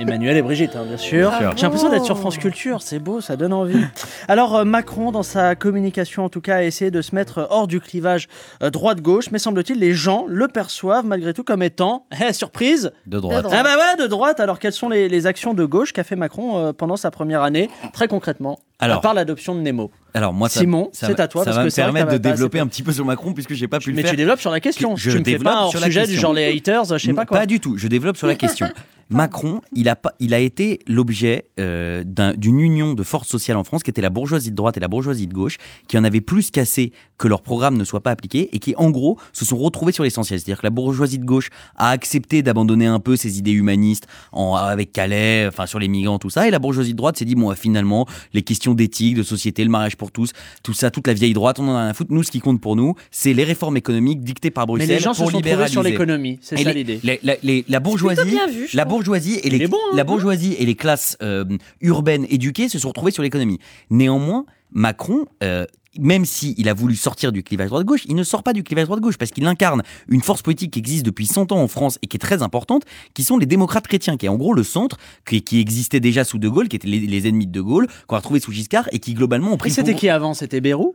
Emmanuel et Brigitte, hein, bien sûr. J'ai l'impression d'être sur France Culture, c'est beau, ça donne envie. Alors euh, Macron, dans sa communication en tout cas, a essayé de se mettre hors du clivage euh, droite-gauche, mais semble-t-il, les gens le perçoivent malgré tout comme étant, eh, surprise, De droite. Ah bah ouais, de droite. Alors quelles sont les, les actions de gauche qu'a fait Macron euh, pendant sa première année, très concrètement, Alors- à part l'adoption de Nemo? Alors moi, ça- Simon, ça c'est va- à toi, Ça parce va que me permettre de pas développer un petit peu sur Macron puisque j'ai pas pu le Mais faire. tu développes sur la question. Je tu me fais développe pas un sur la sujet du question. genre les haters, je sais pas quoi. Pas du tout. Je développe sur la question. Macron, il a, pas, il a été l'objet euh, d'un- d'une union de forces sociales en France qui était la bourgeoisie de droite et la bourgeoisie de gauche, qui en avait plus cassé que leur programme ne soit pas appliqué et qui, en gros, se sont retrouvés sur l'essentiel. C'est-à-dire que la bourgeoisie de gauche a accepté d'abandonner un peu ses idées humanistes en, avec Calais, enfin sur les migrants, tout ça, et la bourgeoisie de droite s'est dit, bon, finalement, les questions d'éthique, de société, le mariage pour tous, tout ça, toute la vieille droite, on en a rien à foutre. Nous, ce qui compte pour nous, c'est les réformes économiques dictées par Mais Bruxelles les gens se pour sont trouvés libéraliser. sur l'économie, c'est ça l'idée. la, les- la bourgeoisie, je la trouve. bourgeoisie et les, Il est bon, hein, la bourgeoisie et les classes euh, urbaines éduquées se sont retrouvées sur l'économie. Néanmoins, Macron, euh, même s'il a voulu sortir du clivage droite-gauche, il ne sort pas du clivage droite-gauche parce qu'il incarne une force politique qui existe depuis 100 ans en France et qui est très importante, qui sont les démocrates chrétiens, qui est en gros le centre, qui, qui existait déjà sous De Gaulle, qui étaient les, les ennemis de De Gaulle, qu'on a trouvé sous Giscard et qui globalement ont pris c'était qui avant? C'était Bérou?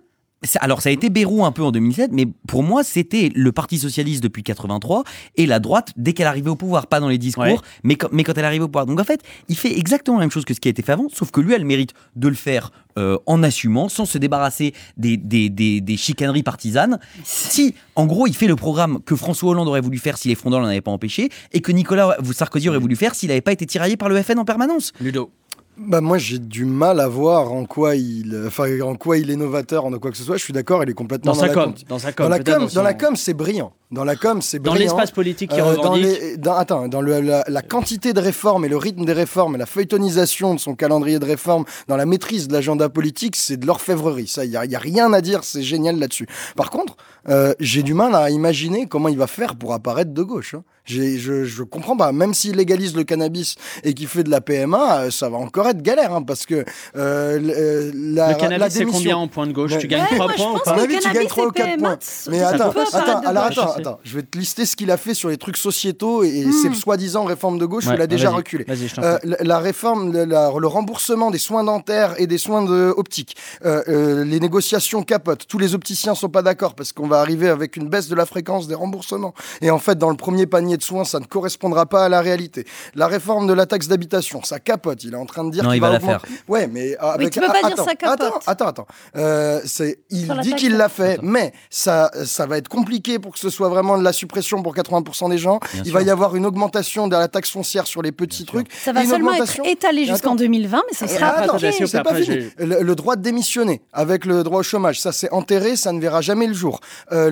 Alors ça a été Bérou un peu en 2007, mais pour moi c'était le Parti socialiste depuis 83 et la droite dès qu'elle arrivait au pouvoir, pas dans les discours, Ouais. mais, quand, mais quand elle arrive au pouvoir. Donc en fait, il fait exactement la même chose que ce qui a été fait avant, sauf que lui a le mérite de le faire euh, en assumant, sans se débarrasser des, des, des, des chicaneries partisanes. Si, en gros, il fait le programme que François Hollande aurait voulu faire si les frondeurs l'en avaient pas empêché, et que Nicolas Sarkozy aurait voulu faire s'il n'avait pas été tiraillé par le FN en permanence. Ludo. Bah moi j'ai du mal à voir en quoi il, enfin en quoi il est novateur en quoi que ce soit. Je suis d'accord, il est complètement Dans dans, sa la com, dans sa com, Dans la com, dans dans la com, c'est brillant. Dans la com, c'est Dans brillant. l'espace politique qui Euh, dans les- dans- attends, dans le- la, la quantité de réformes et le rythme des réformes, et la feuilletonisation de son calendrier de réformes, dans la maîtrise de l'agenda politique, c'est de l'orfèvrerie. Ça, il y a, y a rien à dire. C'est génial là-dessus. Par contre, euh, j'ai du mal à imaginer comment il va faire pour apparaître de gauche. hein. Je, je comprends pas. Même s'il légalise le cannabis et qu'il fait de la PMA, euh, ça va encore être galère, hein, parce que euh, euh, la, Le la cannabis, c'est démission- combien en point de gauche? Ouais. Tu gagnes Ouais, 3 moi, points ou pas? À mon que avis, tu gagnes 3 ou et 4 PMA, points. Mais attends, attends, de alors gauche. attends, attends, je vais te lister ce qu'il a fait sur les trucs sociétaux et, Hmm. ses soi-disant réformes de gauche où Ouais, il a déjà reculé? Euh, la, la réforme, le, la- le remboursement des soins dentaires et des soins de optiques, Euh, euh, les négociations capotent. Tous les opticiens sont pas d'accord parce qu'on va arriver avec une baisse de la fréquence des remboursements. Et en fait, dans le premier panier de soins, ça ne correspondra pas à la réalité. La réforme de la taxe d'habitation, ça capote. Il est en train de dire Non, qu'il il va la augmenter- faire. Ouais, mais euh, avec tu peux pas dire attends, ça capote. Attends, attends, attends. Euh, c'est, il Sur dit qu'il l'a fait, mais ça, ça va être compliqué pour que ce soit vraiment de la suppression pour 80% des gens. Bien il sûr. va y avoir une augmentation de la taxe foncière sur les petits trucs. Ça va seulement être étalé jusqu'en Attends. 2020, mais ça sera attends, après, pas fini. Le, le droit de démissionner avec le droit au chômage, ça c'est enterré, ça ne verra jamais le jour. Euh,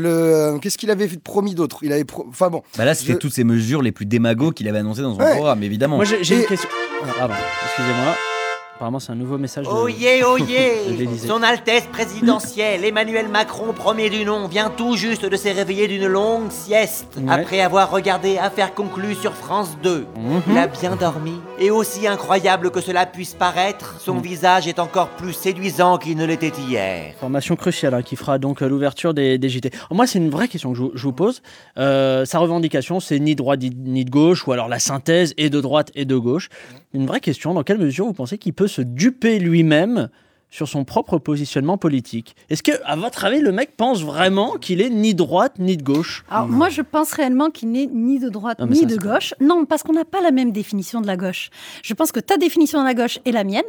le, qu'est-ce qu'il avait promis d'autre? Il avait, pro- enfin bon. Bah là, c'était Je- toutes ces mesures les plus démagogues qu'il avait annoncées dans son Ouais. programme, évidemment. Moi, j'ai une question. Ah, Pardon, excusez-moi. Apparemment, c'est un nouveau message de. Oyez, de oyez. Son Altesse présidentielle, Emmanuel Macron, premier du nom, vient tout juste de se réveiller d'une longue sieste Ouais. après avoir regardé Affaire conclue sur France 2. Mhm. Il a bien dormi. Et aussi incroyable que cela puisse paraître, son Mhm. visage est encore plus séduisant qu'il ne l'était hier. Formation cruciale hein, qui fera donc l'ouverture des, des JT. Moi, c'est une vraie question que je, vous- je vous pose. Euh, sa revendication, c'est ni droite ni- ni de gauche, ou alors la synthèse et de droite et de gauche. Une vraie question, dans quelle mesure vous pensez qu'il peut se duper lui-même sur son propre positionnement politique? Est-ce que, à votre avis, le mec pense vraiment qu'il est ni droite ni de gauche? Alors, moi, je pense réellement qu'il n'est ni de droite Non, ni ça, de pas- gauche. Non, parce qu'on n'a pas la même définition de la gauche. Je pense que ta définition de la gauche est la mienne.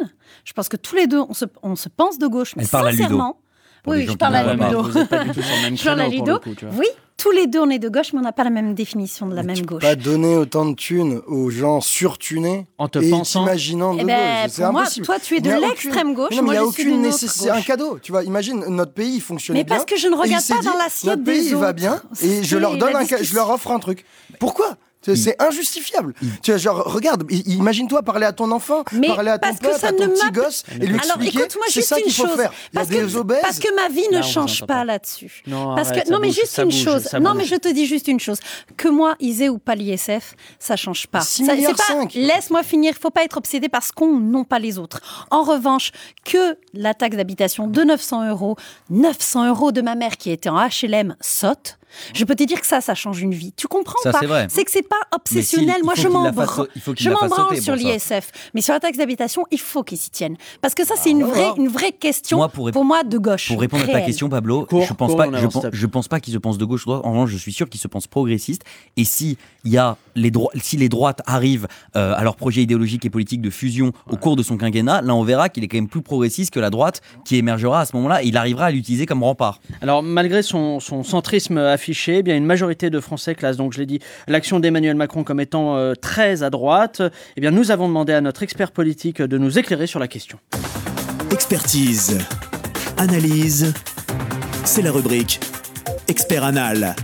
Je pense que tous les deux, on se, on se pense de gauche, mais Elle parle à Ludo. sincèrement. Pour les Oui, je parle à pas. Ludo. Vous n'êtes pas du tout sur le même Je parle à créneau pour le Ludo. coup, tu vois. Oui, tous les deux, on est de gauche, mais on n'a pas la même définition de la même gauche. Pas donner autant de thunes aux gens surtunés En te et pensant- t'imaginant de Eh ben, gauche. C'est pour moi, toi, tu es de l'extrême gauche, Mais non, mais il n'y a aucune nécessité. Un cadeau. Tu vois, imagine, notre pays fonctionnait Mais bien. parce que je ne regarde pas dit, dans l'assiette Notre pays des va autres. bien et je leur donne je leur offre un truc. Pourquoi? C'est c'est injustifiable. Tu vois, genre, regarde, imagine-toi parler à ton enfant, Mais parler à ton parce que pote, ça à ton ne petit gosse, et lui Alors expliquer, écoute-moi c'est juste ça une qu'il faut chose. faire. Il Parce que, parce que ma vie ne change pas pas. là-dessus. Non, Parce arrête, que ça non, mais juste une bouge, chose. Non, bouge. mais je te dis juste une chose. Que moi, ISE ou pas l'ISF, ça change pas. 6 Ça- c'est milliards pas- cinq. Laisse-moi finir. Faut pas être obsédé par ce qu'on, non pas les autres. En revanche, que la taxe d'habitation de 900 euros, 900 euros de ma mère qui était en HLM saute. Je peux te dire que ça, ça change une vie. Tu comprends Ça, pas c'est que c'est pas obsessionnel. Moi, je m'en branle. Je m'en branle sur l'ISF. Mais sur la taxe d'habitation, il faut qu'ils s'y tiennent. Parce que ça, c'est une vraie, une vraie question Moi, pour moi de gauche. Pour répondre à ta question, Pablo, Cours, je pense cours, pas, on je, pense, je pense pas qu'ils se pensent de gauche ou droite. En revanche, je suis sûr qu'ils se pensent progressistes. Et si il y a les droits, si les droites arrivent euh, à leur projet idéologique et politique de fusion au cours de son quinquennat, là, on verra qu'il est quand même plus progressiste que la droite qui émergera à ce moment-là. Et il arrivera à l'utiliser comme rempart. Alors, malgré son, son centrisme eh bien une majorité de Français classe, donc je l'ai dit, l'action d'Emmanuel Macron comme étant euh, très à droite. Eh bien, nous avons demandé à notre expert politique de nous éclairer sur la question. Expertise. Analyse. C'est la rubrique Expert Anal.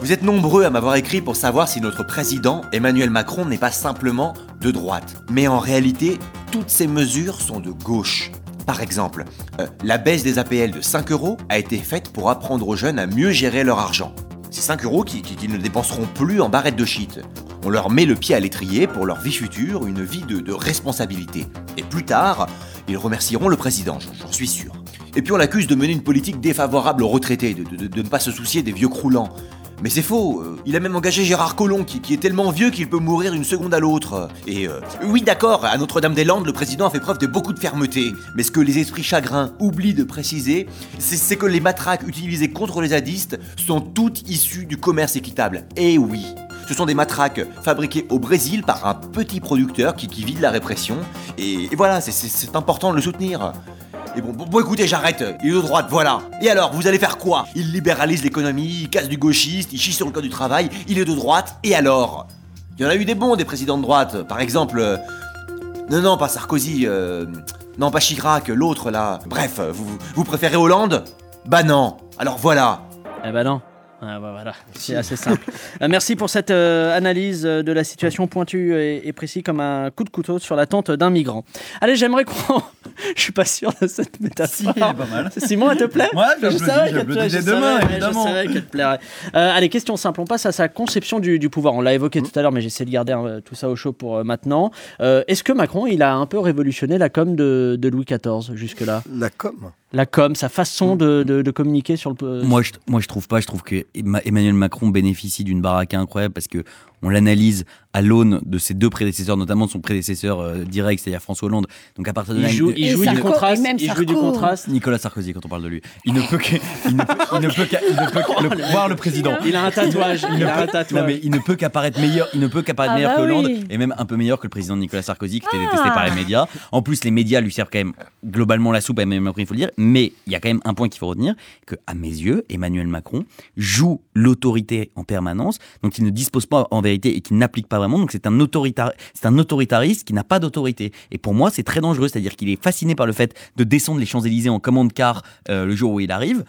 Vous êtes nombreux à m'avoir écrit pour savoir si notre président, Emmanuel Macron, n'est pas simplement de droite. Mais en réalité, toutes ces mesures sont de gauche. Par exemple, euh, la baisse des APL de 5 euros a été faite pour apprendre aux jeunes à mieux gérer leur argent. C'est 5 euros qui, qui- qu'ils ne dépenseront plus en barrettes de shit. On leur met le pied à l'étrier pour leur vie future, une vie de, de responsabilité. Et plus tard, ils remercieront le président, j'en- suis sûr. Et puis on l'accuse de mener une politique défavorable aux retraités, de ne pas se soucier des vieux croulants. Mais c'est faux, euh, il a même engagé Gérard Collomb qui, est tellement vieux qu'il peut mourir d'une seconde à l'autre. Et euh, oui d'accord, à Notre-Dame-des-Landes, le président a fait preuve de beaucoup de fermeté. Mais ce que les esprits chagrins oublient de préciser, c'est que les matraques utilisées contre les zadistes sont toutes issues du commerce équitable. Et oui ce sont des matraques fabriquées au Brésil par un petit producteur qui, vit de la répression. Et, voilà, c'est important de le soutenir. Et bon, bon, écoutez, j'arrête. Il est de droite, voilà. Et alors, vous allez faire quoi? Il libéralise l'économie, il casse du gauchiste, il chie sur le code du travail, il est de droite, et alors? Il y en a eu des bons, des présidents de droite. Par exemple... euh, Non, non, pas Sarkozy. euh, Non, pas Chirac, l'autre là. Bref, vous, vous préférez Hollande? Bah non. Alors voilà. Eh ben non. Ah bah voilà, c'est assez simple. Euh, merci pour cette euh, analyse euh, de la situation pointue et, et précis comme un coup de couteau sur la tente d'un migrant. Allez, j'aimerais qu'on... je suis pas sûr de cette métaphore. Si, pas mal. Simon, elle te plaît? Ouais, je savais qu'elle te plairait, je qu'elle te plairait. Euh, allez, question simple. On passe à sa conception du, du pouvoir. On l'a évoqué tout à l'heure, mais j'essaie de garder euh, tout ça au chaud pour euh, maintenant. Euh, Est-ce que Macron, il a un peu révolutionné la com de, de Louis XIV jusque-là? La com? La com, sa façon de, de- de communiquer sur le... Moi je, moi, je trouve pas. Je trouve que Emmanuel Macron bénéficie d'une baraque incroyable parce que on l'analyse à l'aune de ses deux prédécesseurs, notamment de son prédécesseur euh, direct, c'est-à-dire François Hollande. Donc à partir de Il là, joue, il joue du contraste. même Il joue du contraste. Nicolas Sarkozy, quand on parle de lui, il ne peut que, il ne peut, il ne peut qu'à- il ne peut qu'à- le- voir le président. Il a un tatouage. Il Il ne a un peut- tatouage. non, mais il ne peut qu'apparaître meilleur, il ne peut qu'apparaître Ah meilleur bah que Hollande oui. et même un peu meilleur que le président Nicolas Sarkozy qui était Ah. détesté par les médias. En plus, les médias lui servent quand même globalement la soupe à Emmanuel Macron, il faut le dire. Mais il y a quand même un point qu'il faut retenir que, à mes yeux, Emmanuel Macron joue l'autorité en permanence, dont il ne dispose pas en vérité et qu'il n'applique pas vraiment. Donc c'est un c'est un autoritariste qui n'a pas d'autorité. Et pour moi, c'est très dangereux, c'est-à-dire qu'il est fasciné par le fait de descendre les Champs Élysées en commande car euh, le jour où il arrive.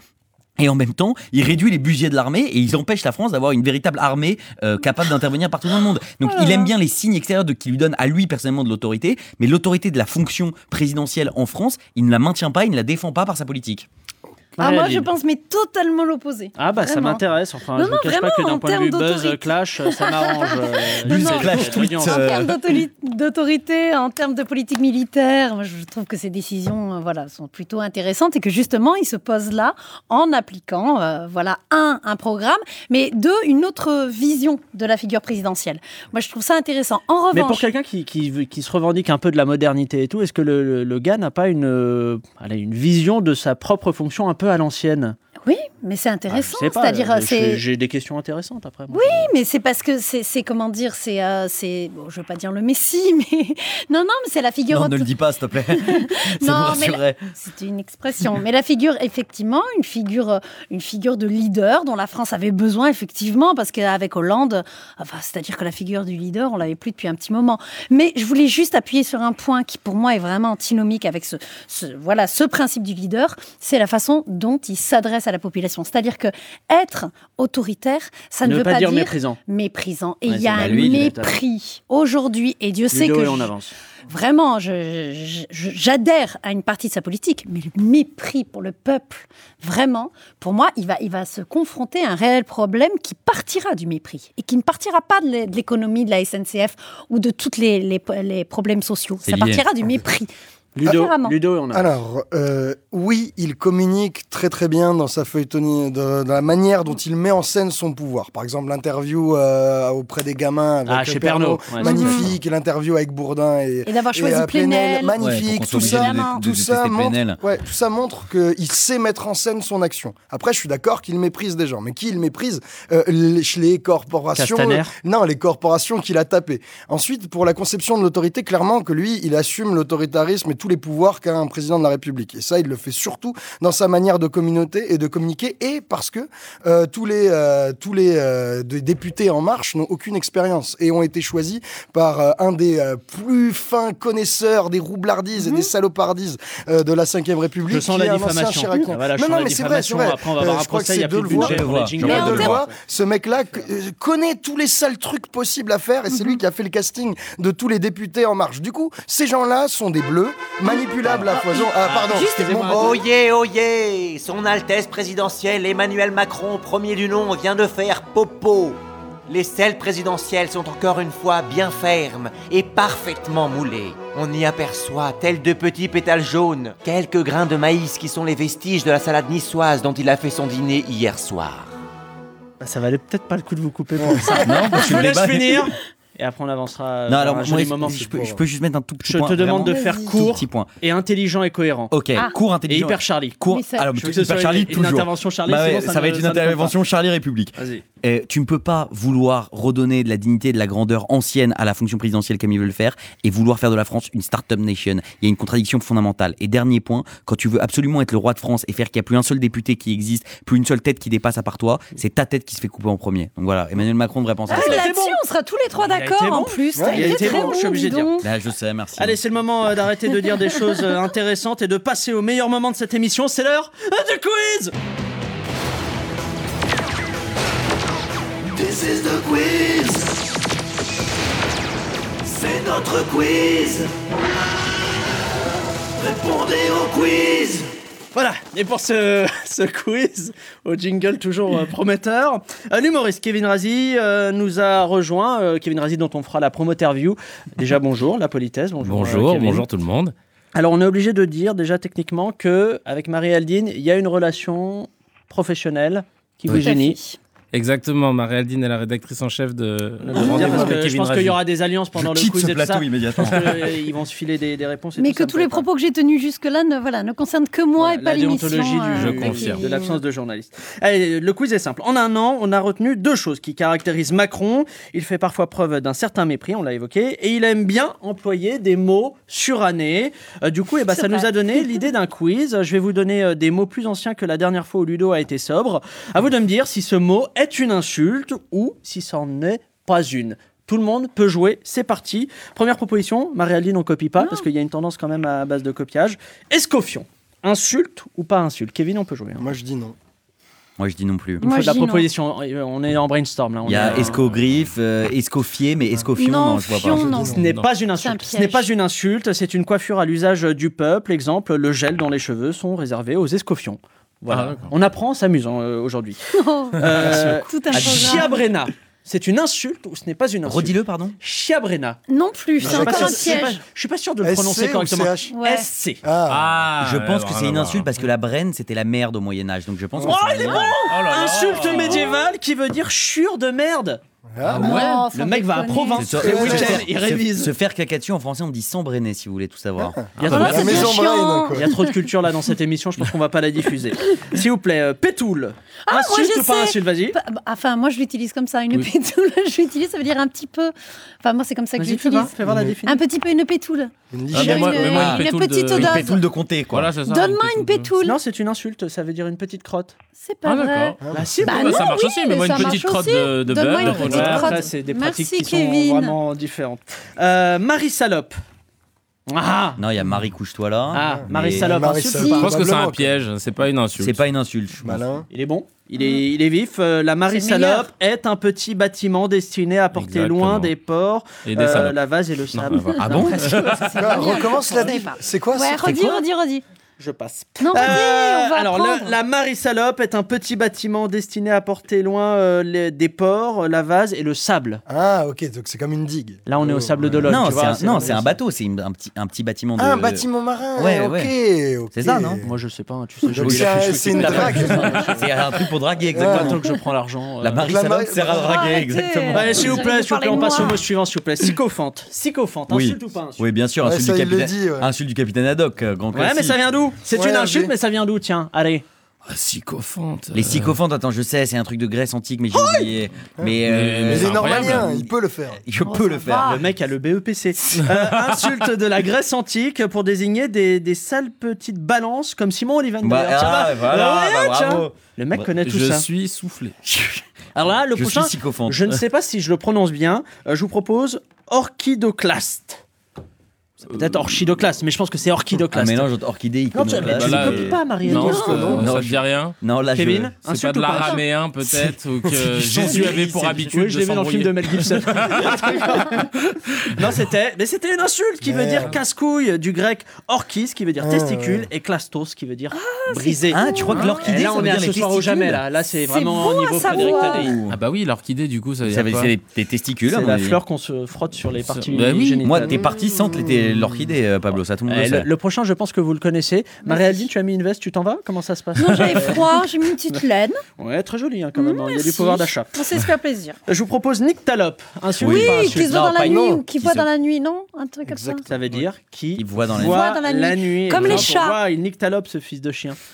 Et en même temps, il réduit les budgets de l'armée et il empêche la France d'avoir une véritable armée euh, capable d'intervenir partout dans le monde. Donc il aime bien les signes extérieurs de, qui lui donnent à lui personnellement de l'autorité, mais l'autorité de la fonction présidentielle en France, il ne la maintient pas, il ne la défend pas par sa politique. Ah, moi, je pense, mais totalement l'opposé. Ah bah ça m'intéresse. Enfin, Non, je non, ne cache pas que d'un en point de vue buzz clash, euh, ça m'arrange. euh, euh, En termes d'autori- d'autorité, en termes de politique militaire, moi, je trouve que ces décisions euh, voilà, sont plutôt intéressantes et que justement, ils se posent là en appliquant, euh, voilà, un, un programme, mais deux, une autre vision de la figure présidentielle. Moi, je trouve ça intéressant. En revanche, Mais pour quelqu'un qui, qui, veut- qui se revendique un peu de la modernité et tout, est-ce que le, le- le gars n'a pas une, euh, allez, une vision de sa propre fonction un peu à l'ancienne oui, mais c'est Ah, je intéressant. pas, C'est-à-dire, euh, c'est j'ai- des questions intéressantes après. moi. Oui, mais c'est parce que c'est comment dire, c'est euh, c'est bon, je veux pas dire le Messie, mais non non, mais c'est la figure. Non, ne le dis pas, s'il te plaît. Non, mais c'est une expression. Mais la figure, effectivement, une figure, euh, une figure de leader dont la France avait besoin, effectivement, parce qu'avec Hollande, enfin, c'est-à-dire que la figure du leader, on l'avait plus depuis un petit moment. Mais je voulais juste appuyer sur un point qui, pour moi, est vraiment antinomique avec ce, ce- voilà, ce principe du leader, c'est la façon dont il s'adresse à la population. C'est-à-dire que être autoritaire, ça ne, Ne veut pas pas, dire méprisant. méprisant. Et Ouais, il y a un bah, lui, mépris aujourd'hui. Et Dieu sait Ludo, que on je- avance. Vraiment, j'adhère à une partie de sa politique, mais le mépris pour le peuple, vraiment, pour moi, il va, il va se confronter à un réel problème qui partira du mépris et qui ne partira pas de l'é- de l'économie de la SNCF ou de tous les, les- les problèmes sociaux. Ça lié. partira du mépris. Ludo, et on avance. Alors, euh, oui, il communique très très bien dans sa feuilletonie, de, de la manière dont il met en scène son pouvoir. Par exemple, l'interview euh, auprès des gamins avec Ah, chez ouais, magnifique, et l'interview avec Bourdin et, Et d'avoir choisi euh, Plenel. Ouais, magnifique, tout ça, de- de tout ça montre, Plenel. ouais, tout ça montre qu'il sait mettre en scène son action. Après, je suis d'accord qu'il méprise des gens, mais qui il méprise Euh, les, les corporations, Castaner. euh, non, les corporations qu'il a tapées. Ensuite, pour la conception de l'autorité, clairement que lui, il assume l'autoritarisme et tous les pouvoirs qu'a un président de la République. Et ça, il le fait surtout dans sa manière de communauté et de communiquer, et parce que euh, tous les euh, tous les euh, députés En Marche n'ont aucune expérience et ont été choisis par euh, un des euh, plus fins connaisseurs des roublardises et des salopardises euh, de la Ve République. Je sens qui la est un ancien diffamation. Ah, voilà, je non, sens non, la mais c'est vrai, c'est vrai. Après, on va avoir Euh, un je crois que procès, il y c'est a plus de budget pour les jingles. Ce mec-là euh, connaît tous les sales trucs possibles à faire et c'est lui qui a fait le casting de tous les députés En Marche. Du coup, ces gens-là sont des bleus, manipulables à foison. Ah, pardon, Excusez-moi. mon- Oyez, oyez Son Altesse présidentielle Emmanuel Macron, premier du nom, vient de faire popo. Les selles présidentielles sont encore une fois bien fermes et parfaitement moulées. On y aperçoit, tels de petits pétales jaunes, quelques grains de maïs qui sont les vestiges de la salade niçoise dont il a fait son dîner hier soir. Bah, ça valait peut-être pas le coup de vous couper pour ça. Non, parce que je vous laisse finir. Et après, on avancera. Non, vers alors un moi, joli je, moment. je peux, je peux juste mettre un tout petit Je point. te demande de faire court petit point. et intelligent et cohérent. Ok, Ah. court, Et intelligent. hyper Charlie. Court. Ça- Alors, Je veux que hyper ce soit Charlie une- une toujours. intervention Charlie, Bah sinon ça ça va être une intervention Charlie République. Vas-y. Euh, tu ne peux pas vouloir redonner de la dignité, de la grandeur ancienne à la fonction présidentielle comme ils veulent le faire et vouloir faire de la France une start-up nation. Il y a une contradiction fondamentale. Et dernier point, quand tu veux absolument être le roi de France et faire qu'il n'y a plus un seul député qui existe, plus une seule tête qui dépasse à part toi, c'est ta tête qui se fait couper en premier. Donc voilà, Emmanuel Macron devrait penser à Ah, ça. Là-dessus, on sera tous les trois d'accord en bon. plus. Ouais, il a été été très bon, je suis bon, obligé de dire. Là, je sais, merci. Allez, c'est le moment euh, d'arrêter de dire des choses euh, intéressantes et de passer au meilleur moment de cette émission. C'est l'heure du quiz This is the quiz. C'est notre quiz. Répondez au quiz. Voilà, et pour ce, ce quiz, au jingle toujours euh, prometteur, euh, l'humoriste Kevin Razi euh, nous a rejoint. euh, Kevin Razi, dont on fera la promo-interview. Déjà, bonjour, la politesse. Bonjour, Bonjour, euh, bonjour tout le monde. Alors, on est obligé de dire déjà techniquement que avec Marie-Aldine, il y a une relation professionnelle qui Oui. vous unit. Exactement, Marie-Aldine est la rédactrice en chef de, de Je parce que pense qu'il y aura des alliances pendant Je le quitte quiz ce et tout ça. plateau immédiatement. Je pense que, euh, ils vont se filer des, des réponses. Et Mais tout, que ça tous les pas. propos que j'ai tenus jusque-là ne, voilà, ne concernent que moi et pas la l'émission. déontologie du euh, de l'absence de journaliste. Allez, le quiz est simple. En un an, on a retenu deux choses qui caractérisent Macron. Il fait parfois preuve d'un certain mépris, on l'a évoqué, et il aime bien employer des mots surannés. Euh, du coup, eh ben, ça nous a donné l'idée d'un quiz. Je vais vous donner euh, des mots plus anciens que la dernière fois où Ludo a été sobre. À vous de me dire si ce mot est une insulte ou si c'en est pas une. Tout le monde peut jouer, c'est parti. Première proposition, Marie-Aline, on copie pas, parce qu'il y a une tendance quand même à base de copiage. Escoffion, insulte ou pas insulte? Kevin, on peut jouer. hein. Moi, je dis non. Moi, je dis non plus. Il faut de la proposition. On est en brainstorm là. on Il y a est, escogriffe, euh, escoffier, mais escoffion, Non, non, je vois pas. fion, non. Ce n'est pas une insulte. Ce n'est pas une insulte. C'est une coiffure à l'usage du peuple. Exemple, le gel dans les cheveux sont réservés aux escoffions. Ah, Voilà. d'accord. on apprend en s'amusant euh, aujourd'hui. Oh, Euh, Tout. Chiabrena, c'est une insulte ou ce n'est pas une insulte Redis-le, pardon. Chiabrena. Non plus, Je c'est suis pas encore un sûr- je suis pas- piège. Je suis pas sûr de le prononcer correctement. SC. Ah, Ah, Je ouais, pense que c'est une insulte parce que la Brenne, c'était la merde au Moyen-Âge. Donc je pense que Oh, c'est il est un- bon Oh. Insulte médiévale qui veut dire chure de merde. Ah, Non, Le mec va à. Le week-end, faire- il se- révise. Se faire caca dessus en français, on dit s'embrenner si vous voulez tout savoir. Il y a trop-. Il y a de culture là dans cette émission, je pense qu'on va pas la diffuser. S'il vous plaît, euh, Pétoule. Ah, insulte je ou pas insulte, vas-y. Pa- bah, Enfin, moi, je l'utilise comme ça. Une Oui. pétoule, je l'utilise, ça veut dire un petit peu. Enfin, moi, c'est comme ça que voir, j'utilise. fais voir la définition. Un petit peu une pétoule. Une Ah, mais moi- une, pétoule de- petite comté, quoi. Donne-moi une pétoule. Non, c'est une insulte, ça veut dire une petite crotte. C'est pas Ah, vrai. d'accord. Bah si, Bah Bah, non, ça marche aussi, mais moi, une petite crotte de, beurre. Petite Ouais, après, c'est des Merci, pratiques qui Kevin. sont vraiment différentes. Euh, Marie Salope. Ah, Non, il y a Marie couche-toi là. ah mais Marie Salope, Marie insulte Salope. Je pense que c'est un Probablement, piège, c'est pas une insulte. C'est pas une insulte. Malin. Il est bon il est, il est vif. Euh, la Marie C'est le meilleur. Salope est un petit bâtiment destiné à porter Exactement. loin des ports Et des euh, salopes. la vase et le sable. bah, Ah bon Ah, recommence la Je pas. C'est quoi Ouais, redis, redis, redis. Je passe. Non, Euh, on va alors, le- la Marie Salope est un petit bâtiment destiné à porter loin euh, les- des ports, la vase et le sable. Ah, ok, donc c'est comme une digue. Là, on est au Oh, sable ouais. d'Olonne. Non, c'est un, bateau, c'est un petit, un petit bâtiment de. Ah, un bâtiment marin. Ouais, ok. C'est ça, non? Moi, je sais pas. Tu sais, je c'est la une drague. C'est un truc pour draguer, exactement. tant que je prends l'argent. euh. La Marie La Salope sert à draguer, exactement. Allez, s'il vous plaît, s'il vous plaît, on de passe au mot suivant, s'il vous plaît. Sycophante. Sycophante, Oui. insulte ou pas insulte Oui, bien sûr, insulte, du capitaine, insulte du capitaine Haddock, euh, grand Ouais, mais ça vient d'où? C'est Ouais, une insulte, mais ça vient d'où Tiens, allez. Ah, sycophante. Les sycophantes, attends, je sais, c'est un truc de Grèce antique, mais j'ai oublié. Mais, euh, Mais- Mais c'est. Normaliens, il peut le faire. je Oh, peux le faire. va. Le mec a le BEPC. Euh, insulte de la Grèce antique pour désigner des, des sales petites balances comme Simon Oliven. Bah, ah, bah, voilà, bah, ouais, bah, bravo. Le mec Bah, connaît tout Je ça. suis soufflé. Alors là, le Je prochain, suis je ne sais pas si je le prononce bien. Euh, je vous propose orchidoclaste. C'est Peut-être orchidoclaste, mais je pense que c'est Un orchidoclaste. mélange entre orchidée et Non, tu, Bah ne copies pas, Marie. Non, ça- je- dit rien. Non, là, Kevin C'est pas de ou l'araméen peut-être ou que Jésus avait pour habitude Oui, je l'ai vu dans le film de. Mel Gibson. non, c'était, mais c'était une insulte qui veut dire casse-couille du grec orchis qui veut dire Ah, testicule et clastos qui veut dire brisé. Ah, tu crois que Et l'orchidée, on veut est à dire ce les soir au testicules jamais là. Là, c'est vraiment au niveau. Frédéric. Ah bah oui, l'orchidée du coup ça veut Ça dire veut quoi dire des, testicules, C'est mon la fleur qu'on se frotte sur les parties Bah génitales. Moi, tes parties sentent les, tes- c'est l'orchidée, euh, Pablo, ça tout le monde le sait. le prochain, je pense que vous le connaissez. Marie-Aldine, tu as mis une veste, tu t'en vas? Comment ça se passe? Non, j'avais froid, j'ai mis une petite laine. Ouais, très joli hein, quand même. hein. Il y a du pouvoir d'achat. On sait se faire plaisir. Je vous propose Nick Talop. Insulte Oui, ou pas qui se voit dans la nuit ou qui voit dans la nuit, non? Un truc comme ça. Ça veut dire qui, voit dans la nuit. Voit dans la nuit. nuit. Comme les chats. il nique Talop, ce fils de chien.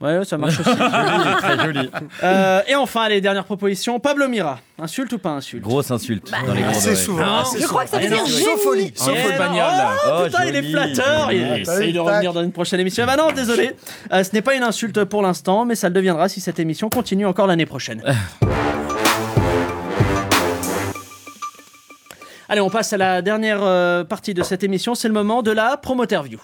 Ouais, ça marche aussi. Très joli. Euh, et enfin, les dernières propositions. Pablo Mira. Insulte ou pas insulte Grosse insulte dans les grands assez souvent. Non, assez je crois que ça veut dire Sauf génie. folie. Un faux Eh, bagnole. Oh, Oh, putain, il est joli. flatteur. Il essaye de revenir dans une prochaine émission. Eh ben non, désolé. Euh, ce n'est pas une insulte pour l'instant, mais ça le deviendra si cette émission continue encore l'année prochaine. Allez, on passe à la dernière euh, partie de cette émission. C'est le moment de la promoterview.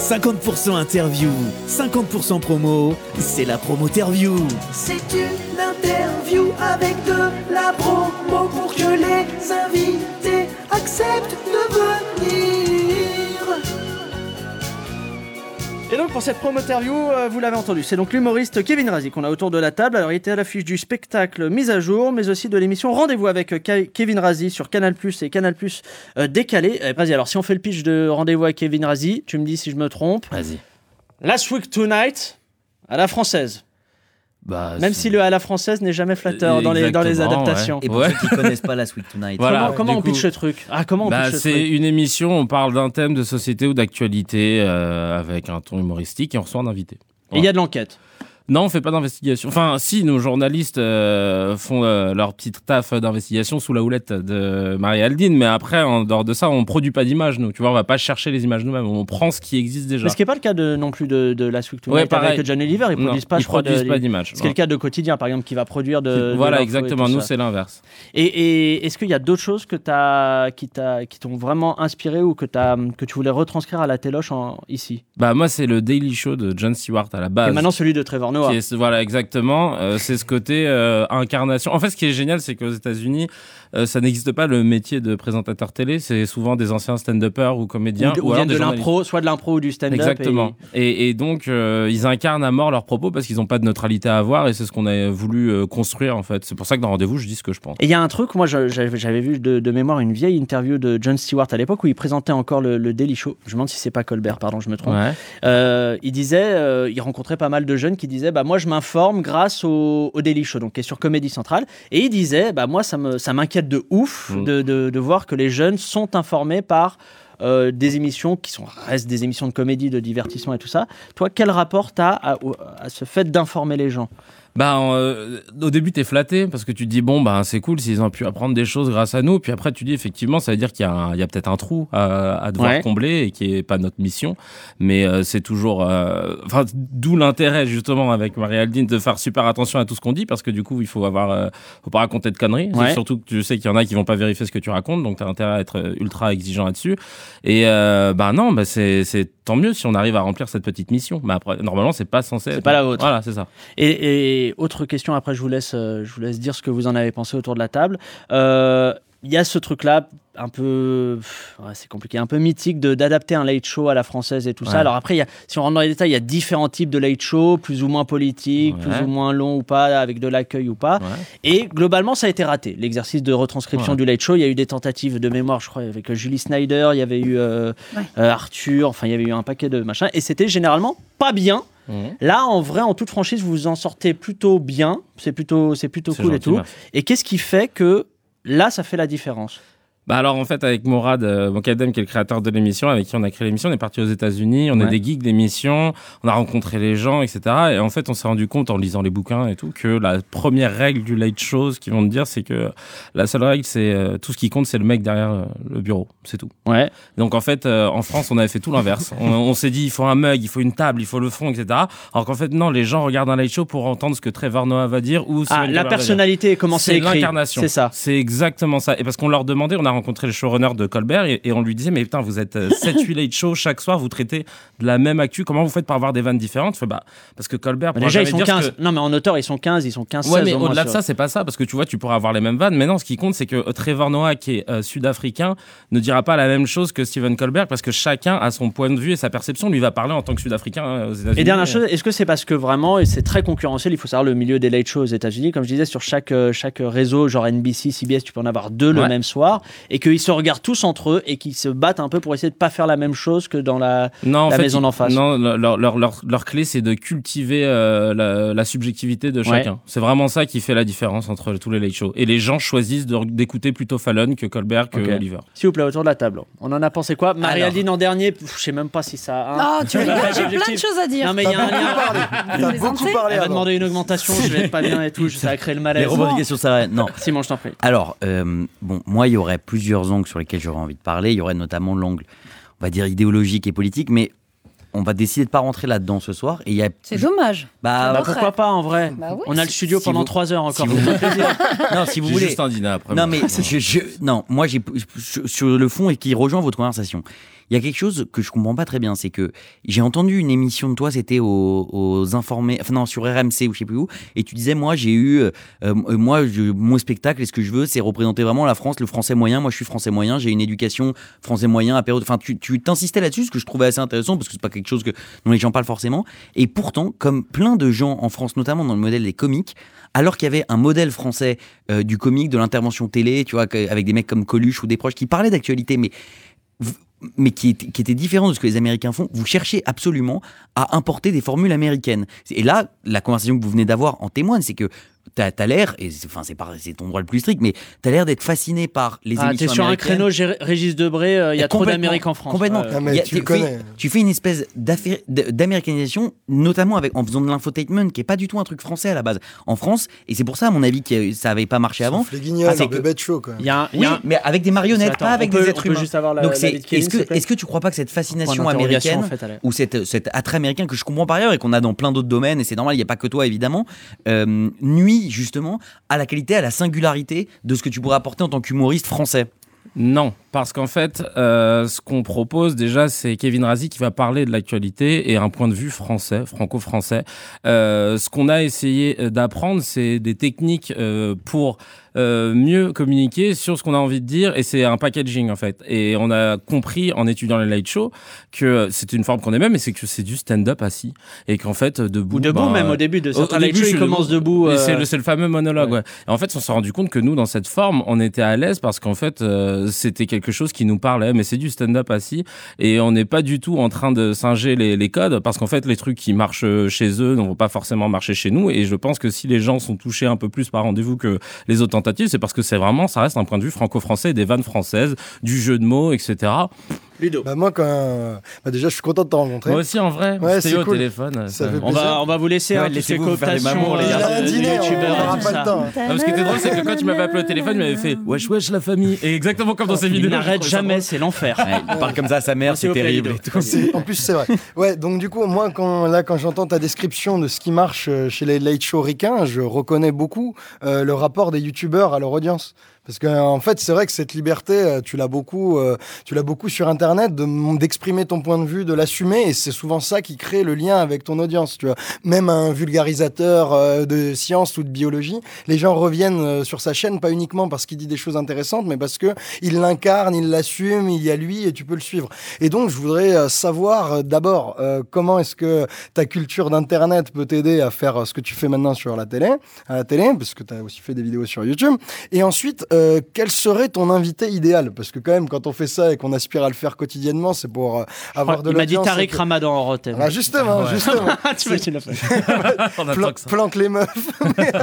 50% interview, 50% promo, c'est la promoterview. C'est une interview avec de la promo pour que les invités acceptent de venir. Et donc pour cette promo-interview, euh, vous l'avez entendu, c'est donc l'humoriste Kevin Razi qu'on a autour de la table. Alors il était à l'affiche du spectacle Mise à jour, mais aussi de l'émission Rendez-vous avec euh, Ke- Kevin Razi sur Canal Plus et Canal Plus euh, décalé. Eh, Vas-y, alors si on fait le pitch de Rendez-vous avec Kevin Razi, tu me dis si je me trompe. Vas-y. Last Week Tonight à la française. Bah, Même si le à la française n'est jamais flatteur dans les, dans les adaptations. Et pour Ouais. ceux qui connaissent pas la Sweet Tonight, Voilà. comment on coup- pitch le truc Ah, comment on Bah, pitch le c'est une émission, on parle d'un thème de société ou d'actualité euh, avec un ton humoristique et on reçoit un invité. Et il y a de l'enquête. Non, on fait pas d'investigation. Enfin, si, nos journalistes euh, font euh, leur petite taf d'investigation sous la houlette de Marie-Aldine, mais après, en dehors de ça, on produit pas d'images, nous. Tu vois, on va pas chercher les images nous-mêmes, on prend ce qui existe déjà. Mais ce qui n'est pas le cas de, non plus de, de Last Week Tonight Ouais, pareil. avec John Oliver. Ils Non, produisent pas, ils je crois, produisent de- pas d'images, Ce qui est le cas de Quotidien, par exemple, qui va produire de. voilà, exactement. Nous, c'est l'inverse. Et, et est-ce qu'il y a d'autres choses que t'as, qui, t'ont vraiment inspiré ou que, tu voulais retranscrire à la téloche en, ici? Bah, moi, c'est le Daily Show de John Stewart à la base. Et maintenant celui de Trevor Noah. Voilà, exactement. Euh, c'est ce côté euh, incarnation. En fait, ce qui est génial, c'est qu'aux États-Unis, euh, ça n'existe pas le métier de présentateur télé. C'est souvent des anciens stand-uppers ou comédiens. Ou, ou alors de l'impro, soit de l'impro ou du stand-up. Exactement. Et, et donc, euh, ils incarnent à mort leurs propos parce qu'ils n'ont pas de neutralité à avoir et c'est ce qu'on a voulu euh, construire en fait. C'est pour ça que dans Rendez-vous, je dis ce que je pense. Et il y a un truc, moi j'avais vu de, de mémoire une vieille interview de John Stewart à l'époque où il présentait encore le, le Daily Show. Je me demande si c'est pas Colbert, pardon, je me trompe. Ouais. Il disait, il rencontrait pas mal de jeunes qui disaient, bah moi je m'informe grâce au, au Daily Show, donc qui est sur Comédie Centrale. Et il disait, bah moi ça me ça de ouf Mm. de, de, de voir que les jeunes sont informés par euh, des émissions qui sont restent des émissions de comédie, de divertissement et tout ça. Toi, quel rapport t'as à, au- à ce fait d'informer les gens? Bah, euh, au début, t'es flatté parce que tu te dis, bon, bah, c'est cool s'ils ont pu apprendre des choses grâce à nous. Puis après, tu dis, effectivement, ça veut dire qu'il y a, un- il y a peut-être un trou à, à devoir Ouais. combler et qui est pas notre mission. Mais euh, c'est toujours. euh, Enfin, d'où l'intérêt, justement, avec Marie-Aldine, de faire super attention à tout ce qu'on dit parce que du coup, il faut avoir. euh, faut pas raconter de conneries. Ouais. Surtout que tu sais qu'il y en a qui vont pas vérifier ce que tu racontes. Donc, t'as intérêt à être ultra exigeant là-dessus. Et bah, non, bah, c'est c'est tant mieux si on arrive à remplir cette petite mission. Mais après, normalement, c'est pas censé. C'est être- pas la vôtre. Voilà, c'est ça. Et, et autre question, après je vous laisse, euh, je vous laisse dire ce que vous en avez pensé autour de la table. Euh, Il y a ce truc-là, un peu, ouais, c'est compliqué, un peu mythique de d'adapter un late show à la française et tout ça. Alors après, il y a, si on rentre dans les détails, il y a différents types de late show, plus ou moins politiques, Ouais. plus ou moins longs ou pas, avec de l'accueil ou pas. Et globalement, ça a été raté. L'exercice de retranscription Ouais. du late show, il y a eu des tentatives de mémoire, je crois, avec Julie Snyder, il y avait eu euh, Ouais. euh, Arthur, enfin, il y avait eu un paquet de machins, et c'était généralement pas bien. Mhm. Là, en vrai, en toute franchise, vous vous en sortez plutôt bien. C'est plutôt, c'est plutôt cool et tout. merci. Et qu'est-ce qui fait que là, ça fait la différence? Bah alors en fait avec Morad euh, Mokadem qui est le créateur de l'émission avec qui on a créé l'émission on est parti aux États-Unis on Ouais. est des geeks d'émission on a rencontré les gens etc et en fait on s'est rendu compte en lisant les bouquins et tout que la première règle du late show ce qu'ils vont te dire c'est que la seule règle c'est euh, tout ce qui compte c'est le mec derrière euh, le bureau c'est tout ouais donc en fait euh, en France on avait fait tout l'inverse on, on s'est dit il faut un mug il faut une table il faut le fond etc alors qu'en fait non les gens regardent un late show pour entendre ce que Trevor Noah va dire ou Ah, la personnalité comment c'est C'est écrit. l'incarnation. C'est ça. C'est exactement ça. Et parce qu'on leur demandait, on a rencontré le showrunner de Colbert et, et on lui disait, mais putain, vous êtes 7-8 late show chaque soir, vous traitez de la même actu. Comment vous faites pour avoir des vannes différentes? Bah, Parce que Colbert. Bah, déjà, ils sont dire 15. que- Non, mais en auteur, ils sont 15, ils sont 15, Ouais, 16 mais au au-delà de ça, c'est pas ça, parce que tu vois, tu pourras avoir les mêmes vannes. Mais non, ce qui compte, c'est que euh, Trevor Noah, qui est euh, sud-africain, ne dira pas la même chose que Stephen Colbert, parce que chacun a son point de vue et sa perception. Lui va parler en tant que sud-africain euh, aux États-Unis. Et dernière chose, est-ce que c'est parce que vraiment, c'est très concurrentiel, il faut savoir le milieu des late shows aux États-Unis, comme je disais, sur chaque, euh, chaque réseau, genre NBC, CBS, tu peux en avoir deux le même soir. Et qu'ils se regardent tous entre eux et qu'ils se battent un peu pour essayer de pas faire la même chose que dans la, Non, la fait, maison d'en face. Non, leur, leur, leur, leur clé, c'est de cultiver euh, la, la subjectivité de Ouais. chacun. C'est vraiment ça qui fait la différence entre tous les late shows. Et les gens choisissent d'écouter plutôt Fallon que Colbert que. Oliver. S'il vous plaît, autour de la table. On en a pensé quoi? Marie-Aldine en dernier, pff, je sais même pas si ça. hein. Ah, tu rigoles, j'ai plein de choses à dire. Non, mais il y a un lien. Beaucoup parlé Elle va demander une augmentation, je vais être pas bien et tout, ça va créer le malaise. Les revendications salariales, non. Simon, je t'en prie. Alors, euh, bon, moi, il y aurait plusieurs angles sur lesquels j'aurais envie de parler. Il y aurait notamment l'angle, on va dire, idéologique et politique, mais on va décider de pas rentrer là-dedans ce soir. Et il y a. C'est dommage. Bah, Bah, pourquoi pas en vrai Bah oui. On a le studio Si pendant vous- 3 heures encore. si vous- non, si vous voulez. juste un dîner après. Non, mais je, je- non, moi, j'ai sur le fond et qui rejoint votre conversation. Il y a quelque chose que je comprends pas très bien, c'est que j'ai entendu une émission de toi, c'était aux, informés, enfin non, sur RMC ou je sais plus où, et tu disais moi j'ai eu, euh, euh, moi je, mon spectacle et ce que je veux, c'est représenter vraiment la France, le français moyen. Moi je suis français moyen, j'ai une éducation français moyen à période. Enfin, tu t'insistais là-dessus, ce que je trouvais assez intéressant parce que c'est pas quelque chose que dont les gens parlent forcément. Et pourtant, comme plein de gens en France, notamment dans le modèle des comiques, alors qu'il y avait un modèle français euh, du comique, de l'intervention télé, tu vois, avec des mecs comme Coluche ou des proches qui parlaient d'actualité, mais mais qui était, différent de ce que les Américains font, vous cherchez absolument à importer des formules américaines. Et là, la conversation que vous venez d'avoir en témoigne, c'est que t'as as, l'air, et c'est- enfin c'est pas- c'est ton droit le plus strict, mais t'as l'air d'être fasciné par les Ah, émissions t'es sur un créneau Régis Debré, euh, il y a trop d'Amérique en France. Complètement. Ah, y a- tu fais- connais. tu fais une espèce d'américanisation, notamment avec, en faisant de l'infotainment, qui est pas du tout un truc français à la base. En France, et c'est pour ça, à mon avis, que ça avait pas marché avant. Les guignols, Ah, que- chaud, quoi. Il y a un- y Oui, a un- mais avec des marionnettes, Attends, pas avec peut- des êtres humains. juste avoir la- Donc est-ce que, est-ce que tu crois pas que cette fascination américaine ou cette, cet attrait américain que je comprends par ailleurs et qu'on a dans plein d'autres domaines et c'est normal, il n'y a pas que toi évidemment, euh, justement à la qualité, à la singularité de ce que tu pourrais apporter en tant qu'humoriste français. Non, parce qu'en fait, euh, ce qu'on propose déjà, c'est Kevin Razi qui va parler de l'actualité et un point de vue français, franco-français. Euh, ce qu'on a essayé euh, d'apprendre, c'est des techniques pour euh, mieux communiquer sur ce qu'on a envie de dire et c'est un packaging en fait. Et on a compris en étudiant les light shows que c'est une forme qu'on aimait, mais c'est que c'est du stand-up assis et qu'en fait debout. Ou debout ben, même au début de certains début, shows, ils commencent debout. Euh, C'est le, fameux monologue. ouais. Et en fait, on s'est rendu compte que nous, dans cette forme, on était à l'aise parce qu'en fait, euh, c'était quelque chose qui nous parlait. Mais c'est du stand-up assis et on n'est pas du tout en train de singer les, les codes parce qu'en fait, les trucs qui marchent chez eux ne vont pas forcément marcher chez nous. Et je pense que si les gens sont touchés un peu plus par rendez-vous que les autres c'est parce que c'est vraiment, ça reste un point de vue franco-français, des vannes françaises, du jeu de mots, etc. Ludo. Bah moi, quand... bah déjà, je suis content de te rencontrer. Moi aussi, en vrai, Ouais, c'est au cool. téléphone. Ça ça- fait On va, on va vous laisser Ouais, hein, laissez-vous faire les cooptations mamours, les euh, gars. Il a un de dîner, on youtubeurs n'aura pas ça. le temps. Ah, ce qui était drôle, c'est que quand tu m'avais appelé au téléphone, il m'avait fait Wesh, wesh, la famille. Et exactement comme dans ces Il vidéos. n'arrête je trouvais ça jamais, c'est l'enfer. Il parle comme ça à sa mère, c'est terrible. En plus, c'est vrai. Ouais, donc du coup, moi, quand, là, quand j'entends ta description de ce qui marche euh, chez les late show ricains, je reconnais beaucoup euh, le rapport des youtubeurs à leur audience. Parce que en fait, c'est vrai que cette liberté, euh, tu l'as beaucoup, euh, tu l'as beaucoup sur Internet, de- d'exprimer ton point de vue, de l'assumer, et c'est souvent ça qui crée le lien avec ton audience. Tu vois, même un vulgarisateur euh, de science ou de biologie, les gens reviennent sur sa chaîne pas uniquement parce qu'il dit des choses intéressantes, mais parce que il l'incarne, il l'assume, il y a lui et tu peux le suivre. Et donc, je voudrais savoir d'abord comment est-ce que ta culture d'internet peut t'aider à faire ce que tu fais maintenant sur la télé, à la télé, parce que tu as aussi fait des vidéos sur YouTube. Et ensuite, euh, quel serait ton invité idéal? Parce que quand même, quand on fait ça et qu'on aspire à le faire quotidiennement, c'est pour euh, avoir de Il m'a dit l'audience. Tariq que- Ramadan en rotem. Ah, justement, Ouais. justement. tu vois, tu l'as fait. Plan- planque les meufs. Mais, euh,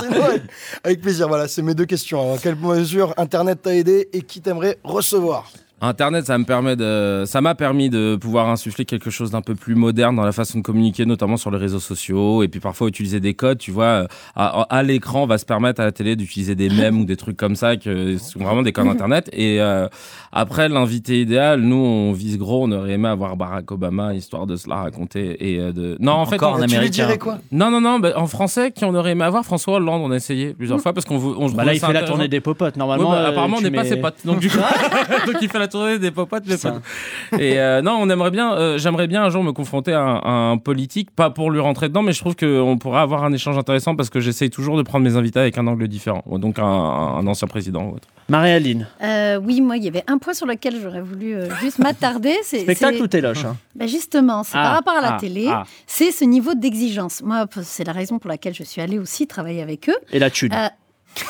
sinon, avec, avec plaisir. Voilà, c'est mes deux questions. Alors, quelle mesure Internet t'a aidé et qui t'aimerait recevoir? Internet, ça me permet de, ça m'a permis de pouvoir insuffler quelque chose d'un peu plus moderne dans la façon de communiquer, notamment sur les réseaux sociaux, et puis parfois utiliser des codes. Tu vois, euh, à, à l'écran, on va se permettre à la télé d'utiliser des mèmes ou des trucs comme ça, que sont vraiment des codes Internet. Et euh, après, l'invité idéal, nous, on vise gros. On aurait aimé avoir Barack Obama, histoire de se la raconter et euh, de. Non, en fait, on- un Tu lui dirais quoi? Non, non, non, bah, en français, qui on aurait aimé avoir? François Hollande, on a essayé plusieurs fois parce qu'on veut- on Bah là, il fait la tournée des popotes. Normalement, Ouais, bah, apparemment, on n'est pas ses potes. Donc, du coup, donc il fait la des popotes, mais pas. Et euh, non, on aimerait bien, euh, j'aimerais bien un jour me confronter à un, à un politique, pas pour lui rentrer dedans, mais je trouve qu'on pourrait avoir un échange intéressant parce que j'essaye toujours de prendre mes invités avec un angle différent. Donc, un, un ancien président ou autre. Marie-Aline, Euh, oui, moi, il y avait un point sur lequel j'aurais voulu euh, juste m'attarder. C'est spectacle c'est- ou téloche hein Ben justement, c'est Ah, par rapport à la ah, télé, ah. c'est ce niveau d'exigence. Moi, c'est la raison pour laquelle je suis allée aussi travailler avec eux. Et la thune.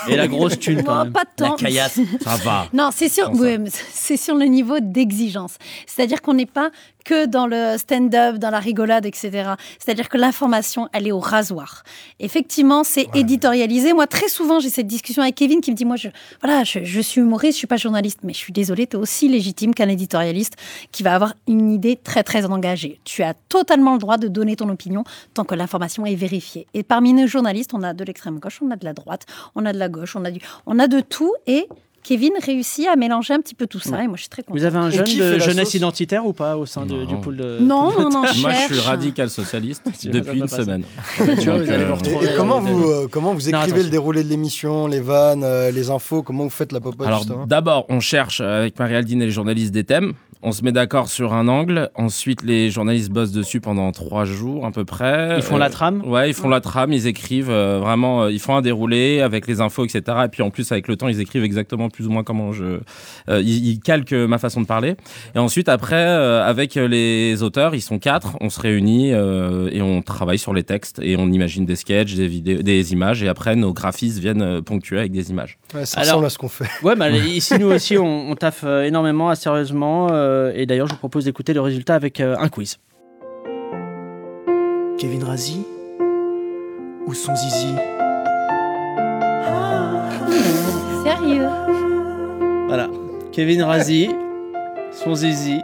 Et la grosse thune quand même. pas tant. Ça va. Non, c'est sur, c'est sur le niveau d'exigence. C'est-à-dire qu'on n'est pas que dans le stand-up, dans la rigolade, etc. C'est-à-dire que l'information, elle est au rasoir. Effectivement, c'est éditorialisé. Moi, très souvent, j'ai cette discussion avec Kevin qui me dit, moi, je, voilà, je, je suis humoriste, je suis pas journaliste, mais je suis désolée, tu es aussi légitime qu'un éditorialiste qui va avoir une idée très, très engagée. Tu as totalement le droit de donner ton opinion tant que l'information est vérifiée. Et parmi nos journalistes, on a de l'extrême gauche, on a de la droite, on a de la gauche, on a, du, on a de tout. Et Kevin réussit à mélanger un petit peu tout ça. Et moi, je suis très contente. Vous avez un jeune de jeunesse sauce identitaire ou pas au sein de- du pool de. Non, non, non, Moi, je suis radical socialiste depuis une semaine. Tu vois, vous Donc, allez euh, vous Et, retrouver. et comment, vous, euh, comment vous écrivez le déroulé de l'émission, les vannes, euh, les infos Comment vous faites la popote Alors d'abord, on cherche euh, avec Marie-Aldine et les journalistes des thèmes. On se met d'accord sur un angle. Ensuite, les journalistes bossent dessus pendant trois jours à peu près. Ils font la trame Ouais, ils font la trame. Ils écrivent euh, vraiment. euh, ils font un déroulé avec les infos, etc. Et puis en plus, avec le temps, ils écrivent exactement plus ou moins comment je. euh, ils, ils calquent ma façon de parler. Et ensuite, après, euh, avec les auteurs, ils sont quatre. On se réunit euh, et on travaille sur les textes et on imagine des sketchs, des vidéos, des images. Et après, nos graphistes viennent ponctuer avec des images. Ouais, Ça Alors- ressemble à ce qu'on fait. Ouais, bah, ici nous aussi on, on taffe énormément, assez sérieusement. euh, et d'ailleurs, je vous propose d'écouter le résultat avec euh, un quiz. Kevin Razi Ou son zizi? Sérieux? Voilà. Kevin Razi, son zizi,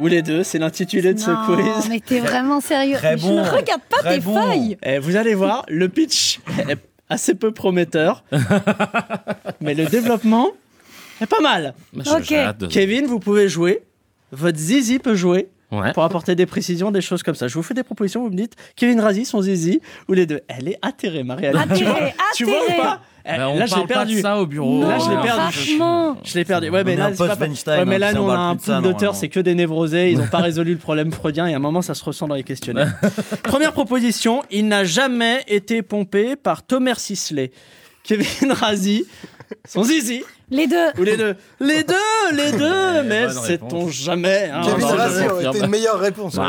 ou les deux, c'est l'intitulé de ce Non, quiz. mais t'es vraiment sérieux. très Je bon, ne regarde pas très tes bon. feuilles. Eh, vous allez voir, le pitch est assez peu prometteur, mais le développement est pas mal. Je- Ok. j'ai hâte de- Kevin, vous pouvez jouer. Votre zizi peut jouer. Ouais. Pour apporter des précisions, des choses comme ça. Je vous fais des propositions, vous me dites Kevin Razi, son zizi, ou les deux. Elle est atterrée, Marielle. tu vois, Atterrée, tu vois ou atterrée. pas Eh, Bah, on Là, je l'ai parle pas perdu. de ça au bureau. Là, je l'ai Non, perdu. Franchement. Je l'ai perdu. Ouais, mais là, pas- ouais, mais hein, là, si nous, on a un pool d'auteurs, c'est que des névrosés. Ils n'ont pas résolu le problème freudien et à un moment, ça se ressent dans les questionnaires. Première proposition il n'a jamais été pompé par Thomas Sisley. Kevin Razi, son zizi, Les deux. ou les deux Les deux, les deux, mais bonne sait-on jamais hein, Kevin jamais. aurait été une meilleure réponse. ouais.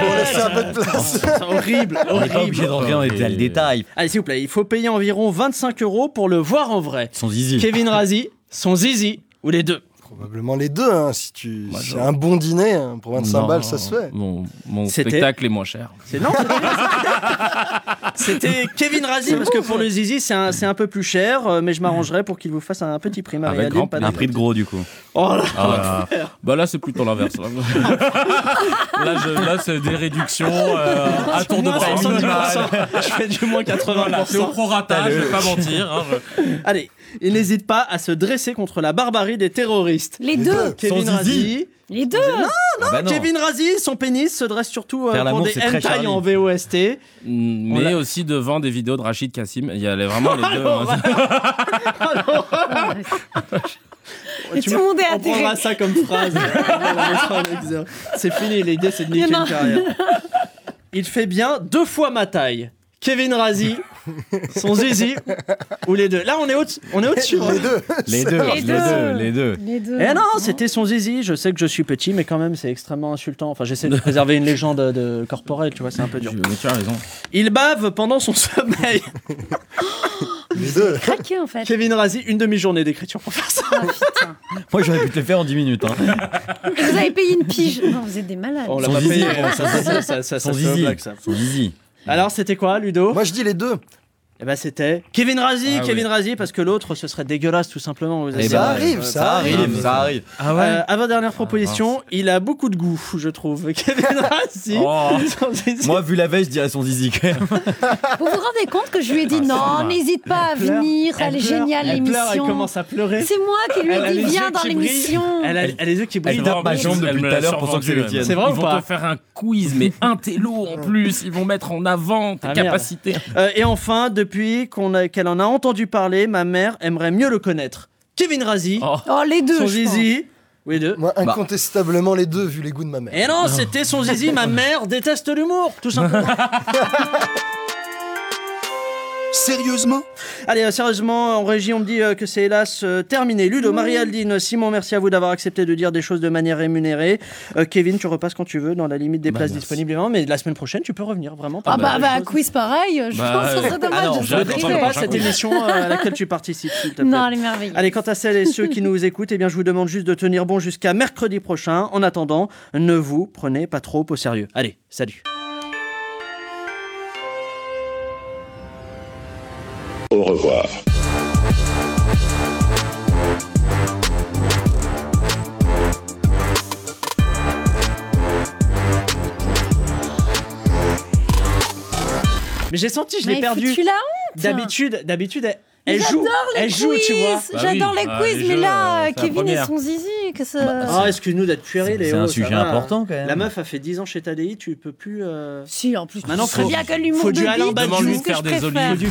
Pour laisser un peu de place. C'est horrible, On obligé horrible. d'entrer dans les dans le détail. Allez, s'il vous plaît, il faut payer environ 25 euros pour le voir en vrai. Son zizi. Kevin Razi, son zizi, ou les deux Probablement les deux. hein, si tu, Bah, c'est un bon dîner hein, pour 25 Non, balles, ça se fait. Mon, mon C'était- spectacle est moins cher. C'est non C'était Kevin Razi parce que pour le zizi c'est un, c'est un peu plus cher euh, mais je m'arrangerai pour qu'il vous fasse un petit prix Avec grand pas Un de- prix de gros du coup. Oh là Ah, bah là, c'est plutôt l'inverse. Là, là, je- là, c'est des réductions euh, à tour de bras 70%. minimal. Je fais du moins 80%. Voilà, c'est au prorata, je vais pas mentir. hein, je- Allez, il n'hésite pas à se dresser contre la barbarie des terroristes. Les deux. Kevin zizi. Razi, Les deux. Ah bah non. Kevin Razi, son pénis se dresse surtout euh, pour des hentai en VOST. Mm, On Mais aussi devant des vidéos de Rachid Kassim. Il y a les- vraiment les deux. Alors, hein. Et Tu tout le monde est On atterré. prendra ça comme phrase. On. C'est fini, l'idée c'est de niquer une carrière. Il fait bien deux fois ma taille. Kevin Razi, son zizi, ou les deux. Là, on est au- on est au-dessus. hein. Les deux. Les deux, Les deux. les deux. Les deux. Eh non, c'était son zizi. Je sais que je suis petit, mais quand même, c'est extrêmement insultant. Enfin, j'essaie de préserver une légende de corporelle, tu vois, c'est un peu dur. Mais tu as raison. Il bave pendant son sommeil. Les deux. Craqué en fait. Kevin Razi, une demi-journée d'écriture pour faire ça. Ah, putain. Moi j'aurais pu te le faire en 10 minutes. Hein. Et vous avez payé une pige. Non, vous êtes des malades. On l'a pas payé. Ça, ça, ça, ça, ça, Son zizi. blague, ça. Son zizi. Alors, c'était quoi, Ludo? Moi, je dis les deux. Eh ben, c'était Kevin Razi, Ah Kevin Razi, parce que l'autre, ce serait dégueulasse, tout simplement. Vous Eh avez- Ça ben, arrive, euh, ça arrive. Ça arrive. Ah Euh, avant dernière proposition, il a beaucoup de goût, je trouve. Kevin Razi. Oh. Moi, vu la veille, je dirais son zizi quand même. Vous vous rendez compte que je lui ai dit Ah, non, n'hésite pas à Elle venir, elle, est pleure, géniale elle pleure, elle l'émission. commence à pleurer. C'est moi qui lui Elle ai dit viens dans l'émission. Elle a, elle a les yeux qui brillent. Elle tape ma jambe Elle depuis tout à l'heure pour que c'est le tienne. C'est vrai Ils ou vont te faire un quiz, mais un télo en plus. Ils vont mettre en avant tes Ah, capacités. Euh, et enfin, depuis qu'on a- qu'elle en a entendu parler, ma mère aimerait mieux le connaître. Kevin Razi, Oh. Oh, les deux. son je pense. zizi. Oui, deux. Moi, incontestablement les deux, vu les goûts de ma mère. Et non, c'était son zizi. Ma mère déteste l'humour, tout simplement. Sérieusement Allez, euh, sérieusement, en régie, on me dit euh, que c'est hélas euh, terminé. Ludo, Marie-Aldine, Simon, merci à vous d'avoir accepté de dire des choses de manière rémunérée. Euh, Kevin, tu repasses quand tu veux, dans la limite des Bah, places merci. disponibles, évidemment, mais la semaine prochaine, tu peux revenir vraiment. Ah bah, parler bah, choses. quiz pareil, je Bah, pense que ce serait dommage Ah non, de je ne priver. détruis pas cette émission euh, à laquelle tu participes, s'il te plaît. Non, elle est merveilleuse. Allez, quant à celles et ceux qui nous écoutent, eh bien, je vous demande juste de tenir bon jusqu'à mercredi prochain. En attendant, ne vous prenez pas trop au sérieux. Allez, salut. Revoir. Mais j'ai senti, je l'ai perdu. foutu la honte. D'habitude, d'habitude, elle, joue, les elle joue, tu vois. J'adore les Ah, quiz, les mais jeux, là, euh, c'est Kevin et son zizi, que ça. Ah, excuse-nous d'être puéril, C'est Léo. un ça sujet va. important, quand même. La meuf a fait 10 ans chez Tadei, tu peux plus. euh, Si, en plus, Maintenant, tu sais bien que l'humour faut de du Alain c'est ce de que faire des olives.